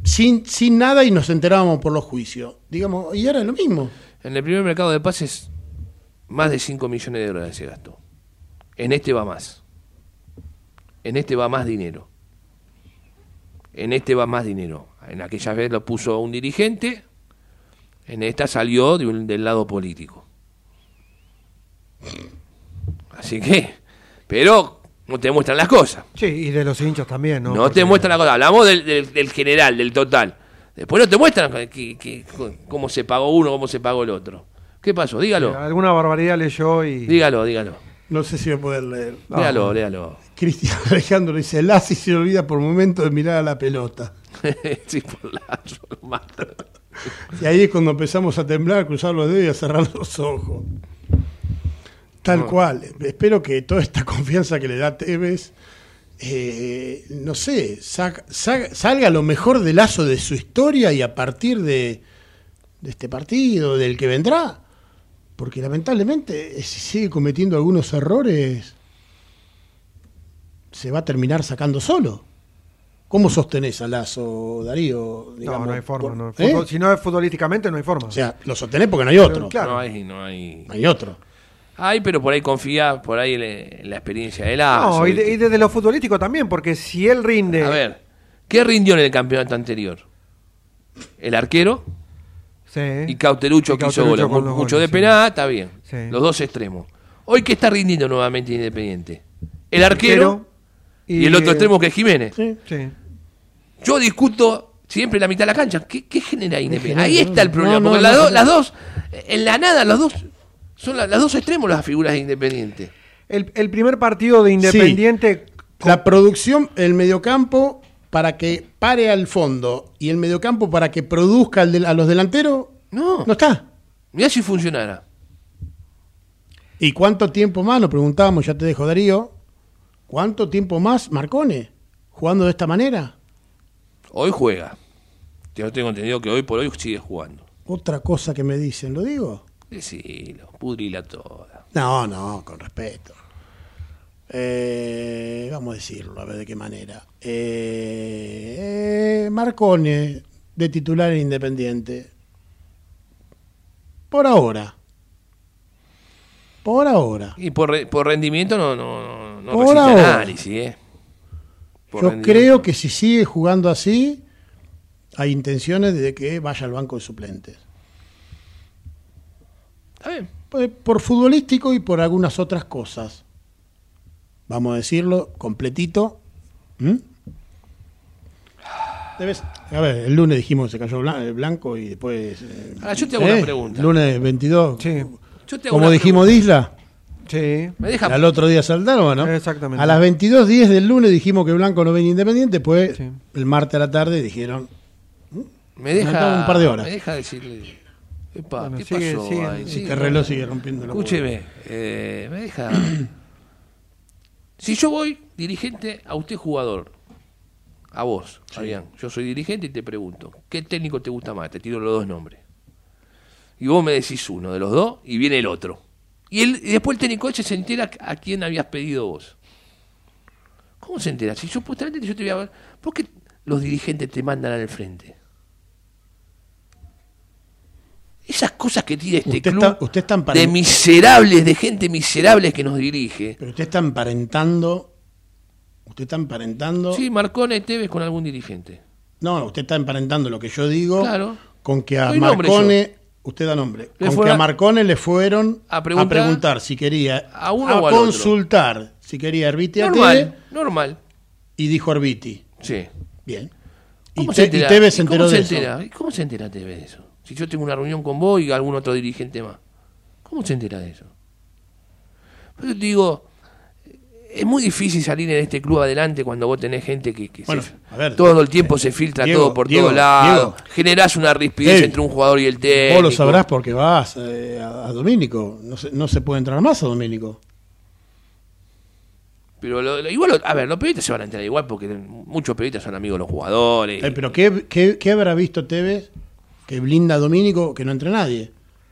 sin, sin nada y nos enterábamos por los juicios. Digamos, y ahora es lo mismo. En el primer mercado de pases, más de 5 millones de dólares se gastó. En este va más. En este va más dinero. En este va más dinero. En aquella vez lo puso un dirigente, en esta salió de un- del lado político. Así que, pero no te muestran las cosas. Sí, y de los hinchas también, ¿no? No, Porque- te muestran las cosas. Hablamos del, del- del general, del total. Después no te muestran que- que- cómo se pagó uno, cómo se pagó el otro. ¿Qué pasó? Dígalo. Alguna barbaridad leyó y. Dígalo, dígalo. No sé si voy a poder leer. Léalo, léalo. Cristian Alejandro dice, Lassi se olvida por momento de mirar a la pelota. sí, por la lo más. Y ahí es cuando empezamos a temblar, a cruzar los dedos y a cerrar los ojos. Tal cual. Espero que toda esta confianza que le da Tevez, eh, no sé, salga lo mejor del lazo de su historia y a partir de, de este partido, del que vendrá. Porque lamentablemente, eh, si sigue cometiendo algunos errores, se va a terminar sacando solo. ¿Cómo sostenés a Lazo, Darío? No, digamos, no hay forma. no. ¿Eh? Si no es futbolísticamente, no hay forma. O sea, lo sostenés porque no hay otro. Claro. No hay, no hay. No hay otro. Hay, pero por ahí confía, por ahí le- en la experiencia de la. no, y, de- y desde lo futbolístico también, porque si él rinde. A ver, ¿qué rindió en el campeonato anterior? El arquero Sí. y Cauterucho Y que hizo goles. Mucho goles, de sí. penal, está bien. Sí. Los dos extremos. Hoy, ¿qué está rindiendo nuevamente Independiente? El arquero y, el otro extremo que es Jiménez. Sí. Sí. Yo discuto siempre la mitad de la cancha. ¿Qué, qué genera Independiente? Ahí está el problema. no, porque no las, las dos, en la nada, los dos, son la- las dos extremos las figuras de Independiente. El, el primer partido de Independiente. La producción, el mediocampo para que pare al fondo y el mediocampo para que produzca al del- a los delanteros, No, no está. mirá si funcionara. ¿Y cuánto tiempo más? Nos preguntábamos, ya te dejo Darío, ¿cuánto tiempo más Marcone jugando de esta manera? Hoy juega. Yo tengo entendido que hoy por hoy sigue jugando. Otra cosa que me dicen, ¿lo digo? Decilo, pudrila toda. No, no, con respeto. Eh, vamos a decirlo, a ver de qué manera. Eh, eh, Marcone, de titular en Independiente. Por ahora. Por ahora. Y por, re- por rendimiento no, no, no, no Por resiste ahora. análisis, ¿eh? Por Yo creo que si sigue jugando así, hay intenciones de que vaya al banco de suplentes. Está bien. Pues, por futbolístico y por algunas otras cosas. Vamos a decirlo completito. ¿Mm? Debes- a ver, el lunes dijimos que se cayó el blanco y después. eh, Ahora, yo te hago una pregunta. Lunes 22. Sí. Yo te hago Como dijimos pregunta. de Isla, Sí. Me deja, al otro día saltaron, ¿no? Exactamente. A las 22.10 del lunes dijimos que Blanco no venía independiente, pues Sí. el martes a la tarde dijeron. me deja un par de horas. Me deja decirle. Epa, Bueno, ¿qué sigue- pasó sigue- ahí? Este Sí, reloj sigue rompiendo la Escúcheme, eh, me deja. si yo voy dirigente a usted jugador, a vos, Fabián, yo soy dirigente y te pregunto, ¿qué técnico te gusta más? Te tiro los dos nombres. Y vos me decís uno de los dos y viene el otro. Y, y después el técnico se entera a quién habías pedido vos. ¿Cómo se entera? Si supuestamente yo te voy a ver. ¿Por qué los dirigentes te mandan al frente? Esas cosas que tiene este Usted club está- usted está emparent- de miserables, de gente miserable que nos dirige. Pero usted está emparentando. Usted está emparentando. Sí, Marcone y Tevez con algún dirigente. No, usted está emparentando lo que yo digo Claro. con que a Marcone. Usted da nombre. Le con que a a- Marcone le fueron a preguntar si quería. a uno o al otro. consultar si quería Arbiti a Normal, normal. y dijo Arbiti. Sí. Bien. Y, ¿Cómo se y Tevez se ¿Y cómo enteró se de eso. entera? ¿Y cómo se entera Tevez de eso? Si yo tengo una reunión con vos y algún otro dirigente más. ¿Cómo se entera de eso? Pero te digo, es muy difícil salir en este club adelante cuando vos tenés gente que, que Bueno, se- a ver, todo el tiempo se filtra Diego, todo por todos lados. Generás una rispidez entre un jugador y el técnico. Vos lo sabrás porque vas eh, a, a Domínico. No se, no se puede entrar más a Domínico. Pero lo- lo- igual, a ver, los periodistas se van a enterar igual porque muchos periodistas son amigos de los jugadores. Eh, pero ¿qué, qué, qué habrá visto Tevez que blinda a Domínico que no entre nadie?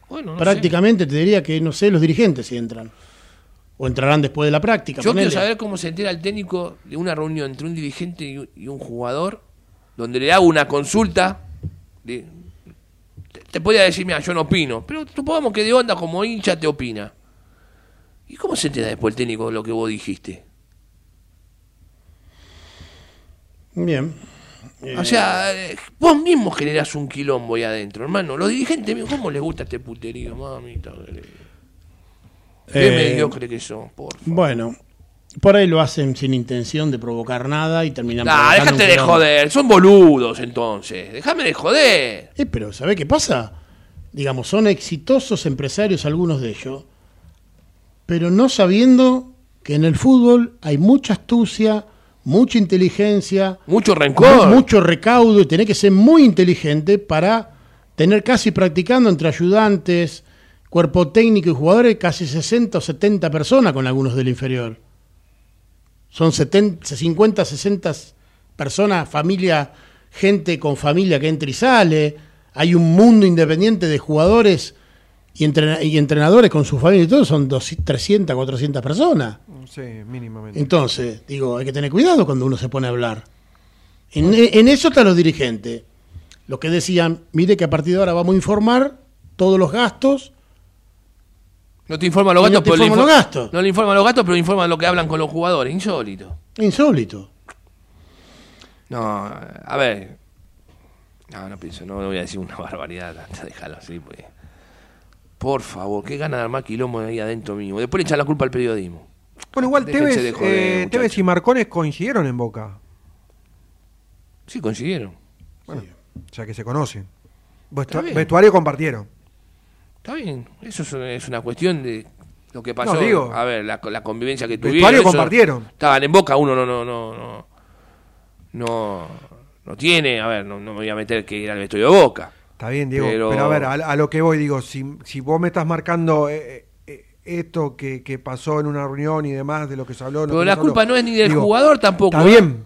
Bueno, no Prácticamente te diría que, no sé, los dirigentes si entran. O entrarán después de la práctica. Yo ponele. quiero saber cómo se entera el técnico de una reunión entre un dirigente y un, y un jugador, donde le hago una consulta. de- te, te podría decir, mira, yo no opino, pero supongamos que de onda como hincha te opina. ¿Y cómo se entera después el técnico de lo que vos dijiste? Bien. O sea, eh, vos mismo generás un quilombo ahí adentro, hermano. Los dirigentes, ¿cómo les gusta este puterío, mamita? Qué Eh, mediocre que son, por favor. Bueno, por ahí lo hacen sin intención de provocar nada y terminan provocando déjate de joder, son boludos entonces. Déjame de joder. Eh, pero ¿sabe qué pasa? Digamos, son exitosos empresarios algunos de ellos, pero no sabiendo que en el fútbol hay mucha astucia, mucha inteligencia, Mucho rencor. mu- mucho recaudo y tenés que ser muy inteligente para tener casi practicando entre ayudantes, cuerpo técnico y jugadores casi 60 o 70 personas con algunos del inferior. Son 70, 50, 60 personas, familia, gente con familia que entra y sale. Hay un mundo independiente de jugadores y, entrena- y entrenadores con su familia y todo, son 200, 300, 400 personas. Sí, mínimamente. Entonces, digo, hay que tener cuidado cuando uno se pone a hablar. En, en eso están los dirigentes. Los que decían, mire que a partir de ahora vamos a informar todos los gastos. No te informan los Y no gatos, te pero le informan infor- los gastos. No le informan los gatos, pero informan lo que hablan con los jugadores. Insólito. Insólito. No, a ver. No, no pienso, no, voy a decir una barbaridad. Déjalo así, pues. Por favor, qué gana de armar quilombo ahí adentro mismo. Después le echan la culpa al periodismo. Bueno, igual Déjense Tevez, de joder, eh, muchachos. Tevez y Marcones coincidieron en Boca. Sí, consiguieron. Bueno, o sea que se conocen. Vestu- Está bien. vestuario compartieron. Está bien. Eso es, es una cuestión de lo que pasó. No, digo, a ver, la, la convivencia que tuvieron. Vestuario eso- compartieron. Estaban en boca, uno no, no, no, no. No, no tiene. A ver, no, no me voy a meter que ir al vestuario de boca. Está bien, Diego. Pero- Pero, a ver, a, a lo que voy, digo, si, si vos me estás marcando eh, eh, esto que, que pasó en una reunión y demás, de lo que se habló. Pero la habló, culpa no es ni del digo, jugador tampoco. Está ¿eh? bien,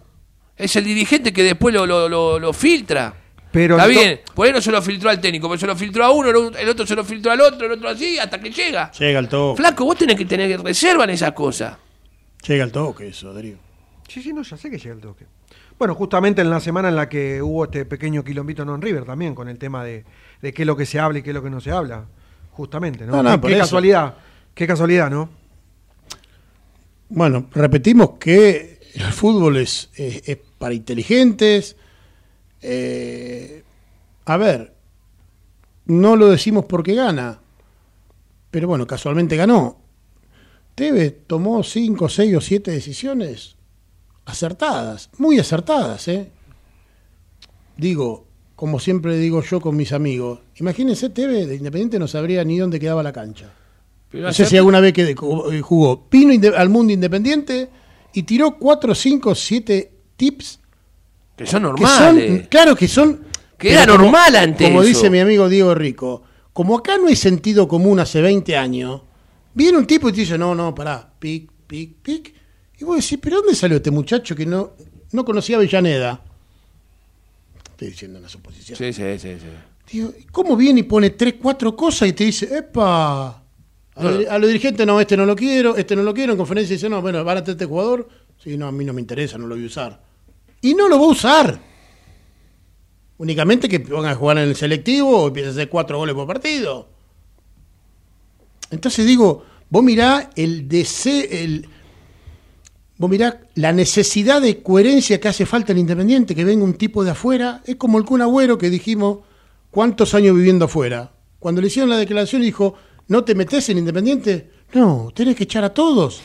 Es el dirigente que después lo, lo, lo, lo filtra. pero. Está no- bien, por ahí no se lo filtró al técnico, pero se lo filtró a uno, el otro se lo filtró al otro, el otro así, hasta que llega. Llega al toque. Flaco, vos tenés que tener reserva en esas cosas. Llega al toque eso, Darío. Sí, sí, no, ya sé que llega el toque. Bueno, justamente en la semana en la que hubo este pequeño quilombito en River también, con el tema de, de qué es lo que se habla y qué es lo que no se habla. Justamente, ¿no? No, no, qué por qué eso. casualidad, qué casualidad, ¿no? Bueno, repetimos que el fútbol es, para inteligentes. Eh, a ver, no lo decimos porque gana, pero bueno, casualmente ganó. Tevez tomó cinco, seis o siete decisiones acertadas, muy acertadas, ¿eh? Digo, como siempre digo yo con mis amigos, imagínense Tevez de Independiente no sabría ni dónde quedaba la cancha. Pero No sé si alguna vez que eh, jugó. Inde- al mundo independiente y tiró 4, 5, 7 tips que son que normales. son, claro que son. Que era como- normal antes Como eso. dice mi amigo Diego Rico, como acá no hay sentido común hace 20 años, viene un tipo y te dice, no, no, pará, pic, pic, pic. Y vos decís, ¿pero dónde salió este muchacho que no, no conocía a Avellaneda? Estoy diciendo una suposición. Sí, sí, sí, sí. Digo, ¿cómo viene y pone tres, cuatro cosas y te dice, epa? A, lo- a los dirigentes, no, este no lo quiero, este no lo quiero. En conferencia dice, no, bueno, van a tener este jugador. Sí, no, a mí no me interesa, no lo voy a usar. Y no lo va a usar. Únicamente que pongan a jugar en el selectivo o empiece a hacer cuatro goles por partido. Entonces digo, vos mirá el deseo, el, vos mirá la necesidad de coherencia que hace falta en Independiente, que venga un tipo de afuera, es como el Kun Agüero que dijimos, ¿cuántos años viviendo afuera? Cuando le hicieron la declaración dijo, ¿no te metes en Independiente? No, tenés que echar a todos,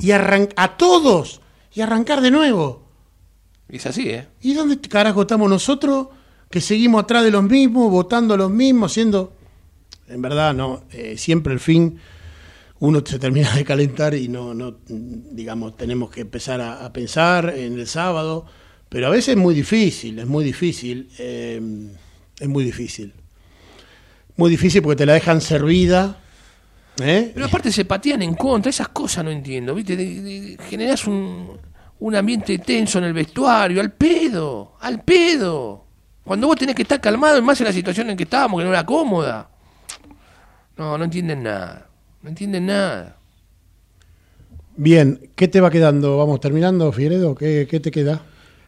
y a todos, y arrancar de nuevo. Es así, ¿eh? ¿Y dónde carajo estamos nosotros que seguimos atrás de los mismos, votando a los mismos, haciendo... En verdad, no, eh, siempre el fin uno se termina de calentar y no, no digamos, tenemos que empezar a, a pensar en el sábado, pero a veces es muy difícil, es muy difícil, eh, es muy difícil. Muy difícil porque te la dejan servida ¿Eh? Pero aparte se patean en contra, esas cosas no entiendo, ¿viste? De- de- generás un, un ambiente tenso en el vestuario, al pedo, al pedo. Cuando vos tenés que estar calmado, más en la situación en que estábamos, que no era cómoda. No, no entienden nada, no entienden nada. Bien, ¿qué te va quedando? Vamos terminando, Figueredo. ¿Qué, qué te queda?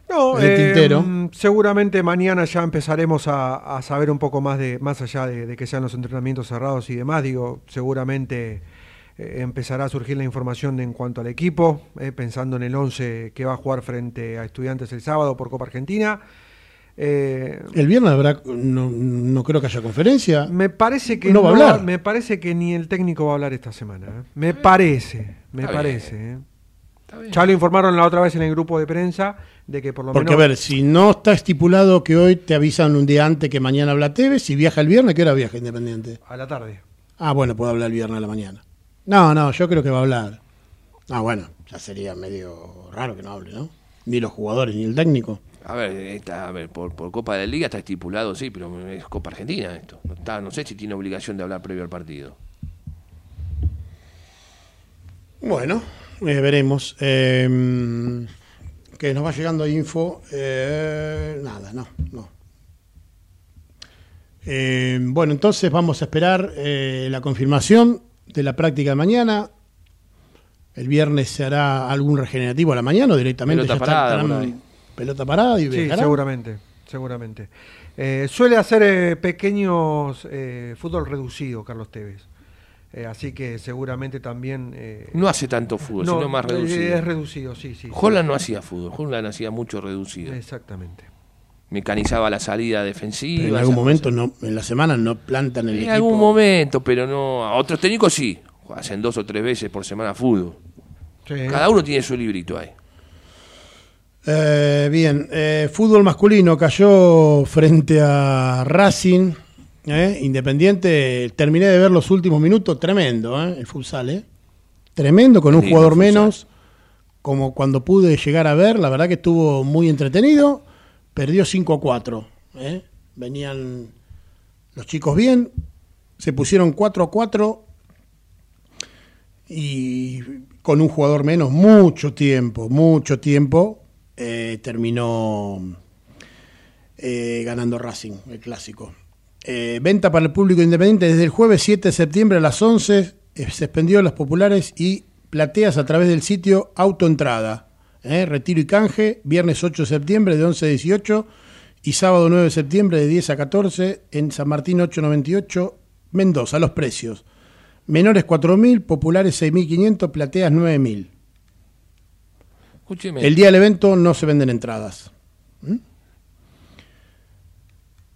No, el eh, tintero. mm, seguramente mañana ya empezaremos a, a saber un poco más de, más allá de, de que sean los entrenamientos cerrados y demás. Digo, seguramente eh, empezará a surgir la información de- en cuanto al equipo, eh, pensando en el 11 que va a jugar frente a Estudiantes el sábado por Copa Argentina. Eh, El viernes habrá, no, no creo que haya conferencia. me parece que No va a hablar. Me parece que ni el técnico va a hablar esta semana. ¿eh? Me parece, me Está parece. Ya lo informaron la otra vez en el grupo de prensa de que por lo Porque, a menos ver, si no está estipulado que hoy te avisan un día antes que mañana habla Tevez, si viaja el viernes, ¿qué hora viaja Independiente? a la tarde. Ah, bueno, puede hablar el viernes a la mañana. No, no, yo creo que va a hablar. Ah, bueno, ya sería medio raro que no hable, ¿no? Ni los jugadores, ni el técnico. A ver, está, a ver por, por Copa de la Liga está estipulado, sí, pero es Copa Argentina esto. No, está, no sé si tiene obligación de hablar previo al partido. Bueno, eh, veremos. Eh, que nos va llegando info. Eh, nada, no, no. Eh, bueno, entonces vamos a esperar eh, la confirmación de la práctica de mañana. El viernes se hará algún regenerativo a la mañana o directamente Pelota ya parada, estarán- pelota parada y Sí, seguramente, seguramente. Eh, suele hacer eh, pequeños eh, fútbol reducido, Carlos Tevez. Eh, así que seguramente también... eh, No hace tanto fútbol, sino más eh, reducido. Es reducido, sí, sí. sí. Holland no hacía fútbol, Holland hacía mucho reducido. Exactamente. Mecanizaba la salida defensiva. en algún momento, no, en la semana, no plantan el En equipo. algún momento, pero no. A otros técnicos sí. Hacen dos o tres veces por semana fútbol. Sí. Cada uno tiene su librito ahí. Eh, bien, eh, fútbol masculino cayó frente a Racing, eh, Independiente. Terminé de ver los últimos minutos, tremendo, eh, el futsal, eh. Tremendo, con un jugador menos, como cuando pude llegar a ver. La verdad que estuvo muy entretenido. Perdió 5 a 4. eh. Venían los chicos bien, se pusieron 4 a 4 y con un jugador menos, mucho tiempo, mucho tiempo, eh, terminó eh, ganando Racing, el clásico. Eh, venta para el público independiente desde el jueves 7 de septiembre a las 11, eh, se expendió las populares y plateas a través del sitio Autoentrada. eh, retiro y canje, viernes 8 de septiembre de 11 a 18 y sábado 9 de septiembre de 10 a 14 en San Martín 898, Mendoza, los precios. Menores 4.000, populares 6.500, plateas 9.000. Escúcheme. El día del evento no se venden entradas. ¿Mm?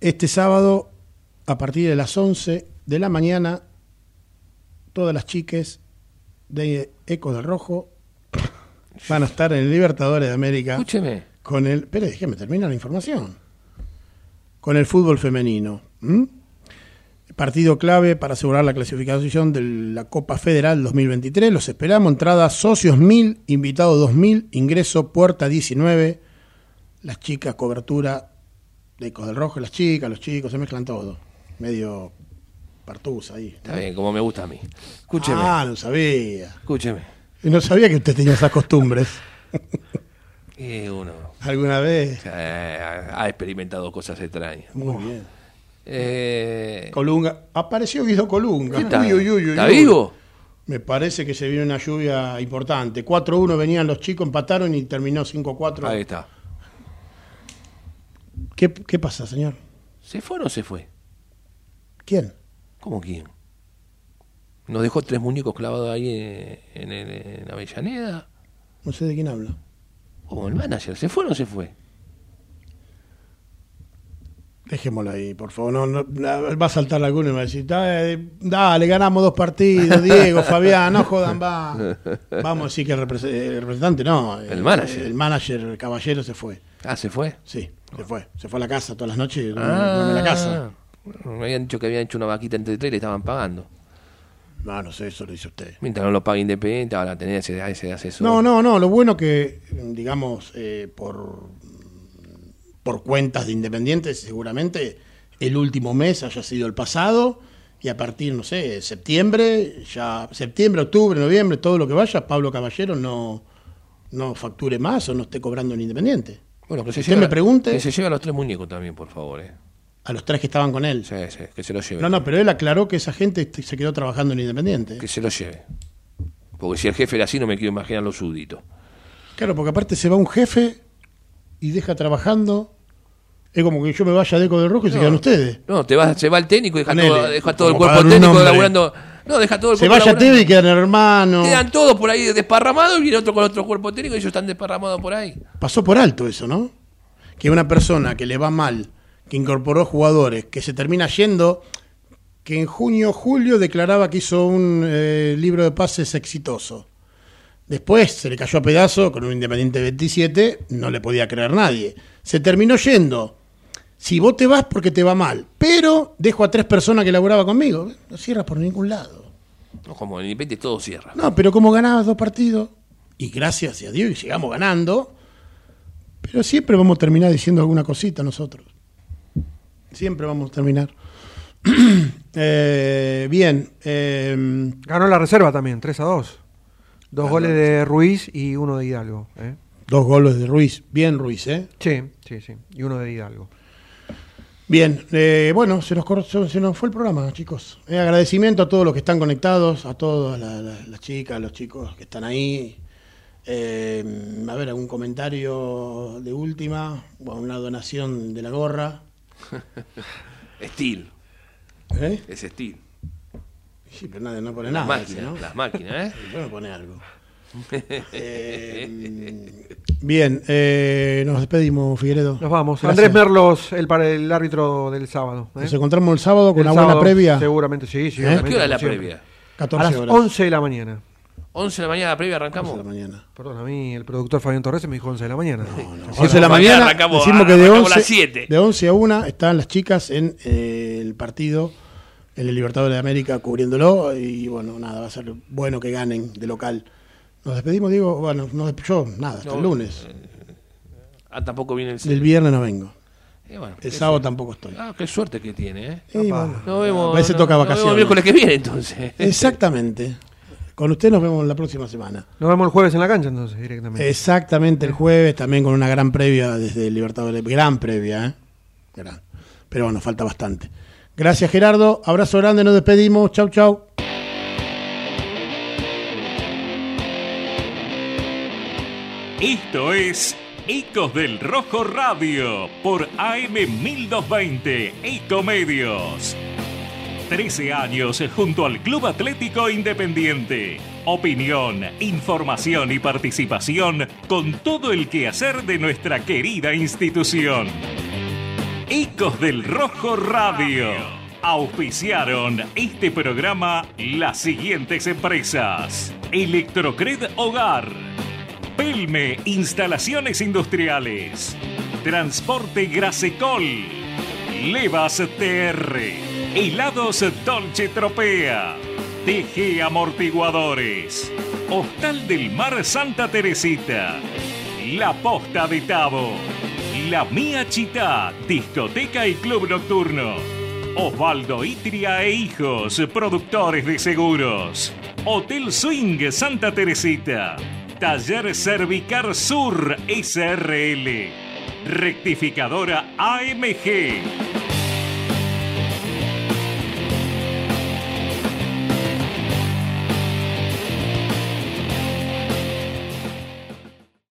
Este sábado, a partir de las 11 de la mañana, todas las chiques de Ecos del Rojo van a estar en el Libertadores de América Escúcheme. con el. Pero déjeme terminar la información. Con el fútbol femenino. Partido clave para asegurar la clasificación de la Copa Federal 2023. Los esperamos. Entrada socios 1000, invitados 2000, ingreso puerta 19. Las chicas, cobertura de Ecos del Rojo, las chicas, los chicos, se mezclan todo. Medio partusa ahí. Está bien, como me gusta a mí. Escúcheme. Ah, no sabía. Escúcheme. Y No sabía que usted tenía esas costumbres. Y uno ¿Alguna vez? eh, ha experimentado cosas extrañas. Muy bien. Eh, Colunga. Apareció Guido Colunga. ¿qué tal? Uy, uy, ¿Está vivo? Me parece que se viene una lluvia importante. 4-1 venían los chicos, empataron y terminó 5-4. Ahí está. ¿Qué, ¿Qué pasa, señor? ¿Se fue o no se fue? ¿Quién? ¿Cómo quién? Nos dejó tres muñecos clavados ahí en, en, en Avellaneda. No sé de quién habla. Como el manager. ¿Se fue o no se fue? Dejémoslo ahí, por favor. No, va a saltar alguno y va a decir, "Dale, ganamos dos partidos, Diego, Fabián, no jodan, va. Vamos a decir que el, repres- el representante, no. El manager. El manager, el caballero se fue. Ah, ¿se fue? Sí, se fue. Se fue a la casa todas las noches duerme en la casa. Ah, Me habían dicho que habían hecho una vaquita entre tres y le estaban pagando. No, no sé, eso lo dice usted. Mientras no lo pague Independiente, ahora tener ese, ese asesor. No, no, no. Lo bueno que, digamos, eh, por, por cuentas de independientes, seguramente el último mes haya sido el pasado Y a partir, no sé, septiembre, ya septiembre, octubre, noviembre, todo lo que vaya, Pablo Caballero no, no facture más o no esté cobrando en Independiente. Bueno, que se lleve me pregunte- Que se lleve a los tres muñecos también, por favor, eh. A los tres que estaban con él. Sí, sí, que se los lleve. No, no, pero él aclaró que esa gente est- se quedó trabajando en Independiente. Que se los lleve. Porque si el jefe era así, no me quiero imaginar los súbditos. Claro, porque aparte se va un jefe y deja trabajando. Es como que yo me vaya de Eco del Rojo y se quedan ustedes. No, te va, se va el técnico y deja todo, deja todo el cuerpo técnico laburando. No, deja todo el Se vaya. Teve y quedan hermanos. Quedan todos por ahí desparramados y viene otro con otro cuerpo técnico y ellos están desparramados por ahí. Pasó por alto eso, ¿no? Que una persona que le va mal, que incorporó jugadores, que se termina yendo, que en junio, julio declaraba que hizo un eh, libro de pases exitoso. Después se le cayó a pedazo con un Independiente 27, no le podía creer nadie. Se terminó yendo. Si vos te vas porque te va mal, pero dejo a tres personas que laburaba conmigo, no cierra por ningún lado. No, como en Independiente todo cierra. No, pero como ganabas dos partidos, y gracias a Dios y sigamos ganando, pero siempre vamos a terminar diciendo alguna cosita nosotros. Siempre vamos a terminar. Eh, bien. eh, Ganó la reserva también, 3 a 2. Dos goles de Ruiz y uno de Hidalgo. ¿eh? dos goles de Ruiz. Bien, Ruiz, ¿eh? Sí, sí, sí. Y uno de Hidalgo. Bien, eh, bueno, se nos, cor- se nos fue el programa, chicos. Eh, agradecimiento a todos los que están conectados, a todas la- la- las chicas, los chicos que están ahí. Eh, a ver, algún comentario de última, o una donación de la gorra. Steel. ¿Eh? Es Steel. Sí, pero nadie no pone Las nada. máquinas, ese, ¿no? las máquinas, ¿eh? Bueno, pone algo. Eh, bien, eh, nos despedimos, Figueredo. Nos vamos. Gracias. Andrés Merlos, el, para el árbitro del sábado. ¿eh? Nos encontramos el sábado con El una buena previa. Seguramente, sí, sí. ¿Eh? ¿A qué hora es la previa? 14 A las horas. 11 de la mañana. 11 de la mañana la previa 11 arrancamos. de la mañana. Perdón, a mí el productor Fabián Torres me dijo 11 de la mañana. 11 de la mañana arrancamos- decimos que de arrancamos 11, a las 7. de 11 a 1 están las chicas en eh, el partido, en el Libertadores de América, cubriéndolo. Y bueno, nada, va a ser bueno que ganen de local. Nos despedimos, digo, bueno, no, yo, nada, hasta No, el lunes. Ah, tampoco viene el Del viernes no vengo. Eh, bueno, El sábado suerte. tampoco estoy. Ah, qué suerte que tiene, ¿eh? Y bueno, Nos vemos. a veces no- toca nos vemos vacaciones. el miércoles que viene, entonces. Exactamente. Con usted nos vemos la próxima semana. Nos vemos el jueves en la cancha entonces, directamente. Exactamente el jueves, también con una gran previa desde el Libertadores. Gran previa, ¿eh? Gran. Pero bueno, falta bastante. Gracias, Gerardo. Abrazo grande, nos despedimos. Chau, chau. Esto es Ecos del Rojo Radio por AM 1220 Ecomedios. 13 años junto al Club Atlético Independiente. Opinión, información y participación con todo el quehacer de nuestra querida institución. Ecos del Rojo Radio. Auspiciaron este programa las siguientes empresas. Electrocred Hogar. Pelme Instalaciones Industriales. Transporte Grasecol. Levas TR. Helados Dolce Tropea. TG Amortiguadores. Hostal del Mar Santa Teresita. La Posta de Tabo. La Mía Chita, discoteca y club nocturno. Osvaldo Itria e Hijos, productores de seguros. Hotel Swing Santa Teresita. Taller Cervicar Sur SRL. Rectificadora AMG.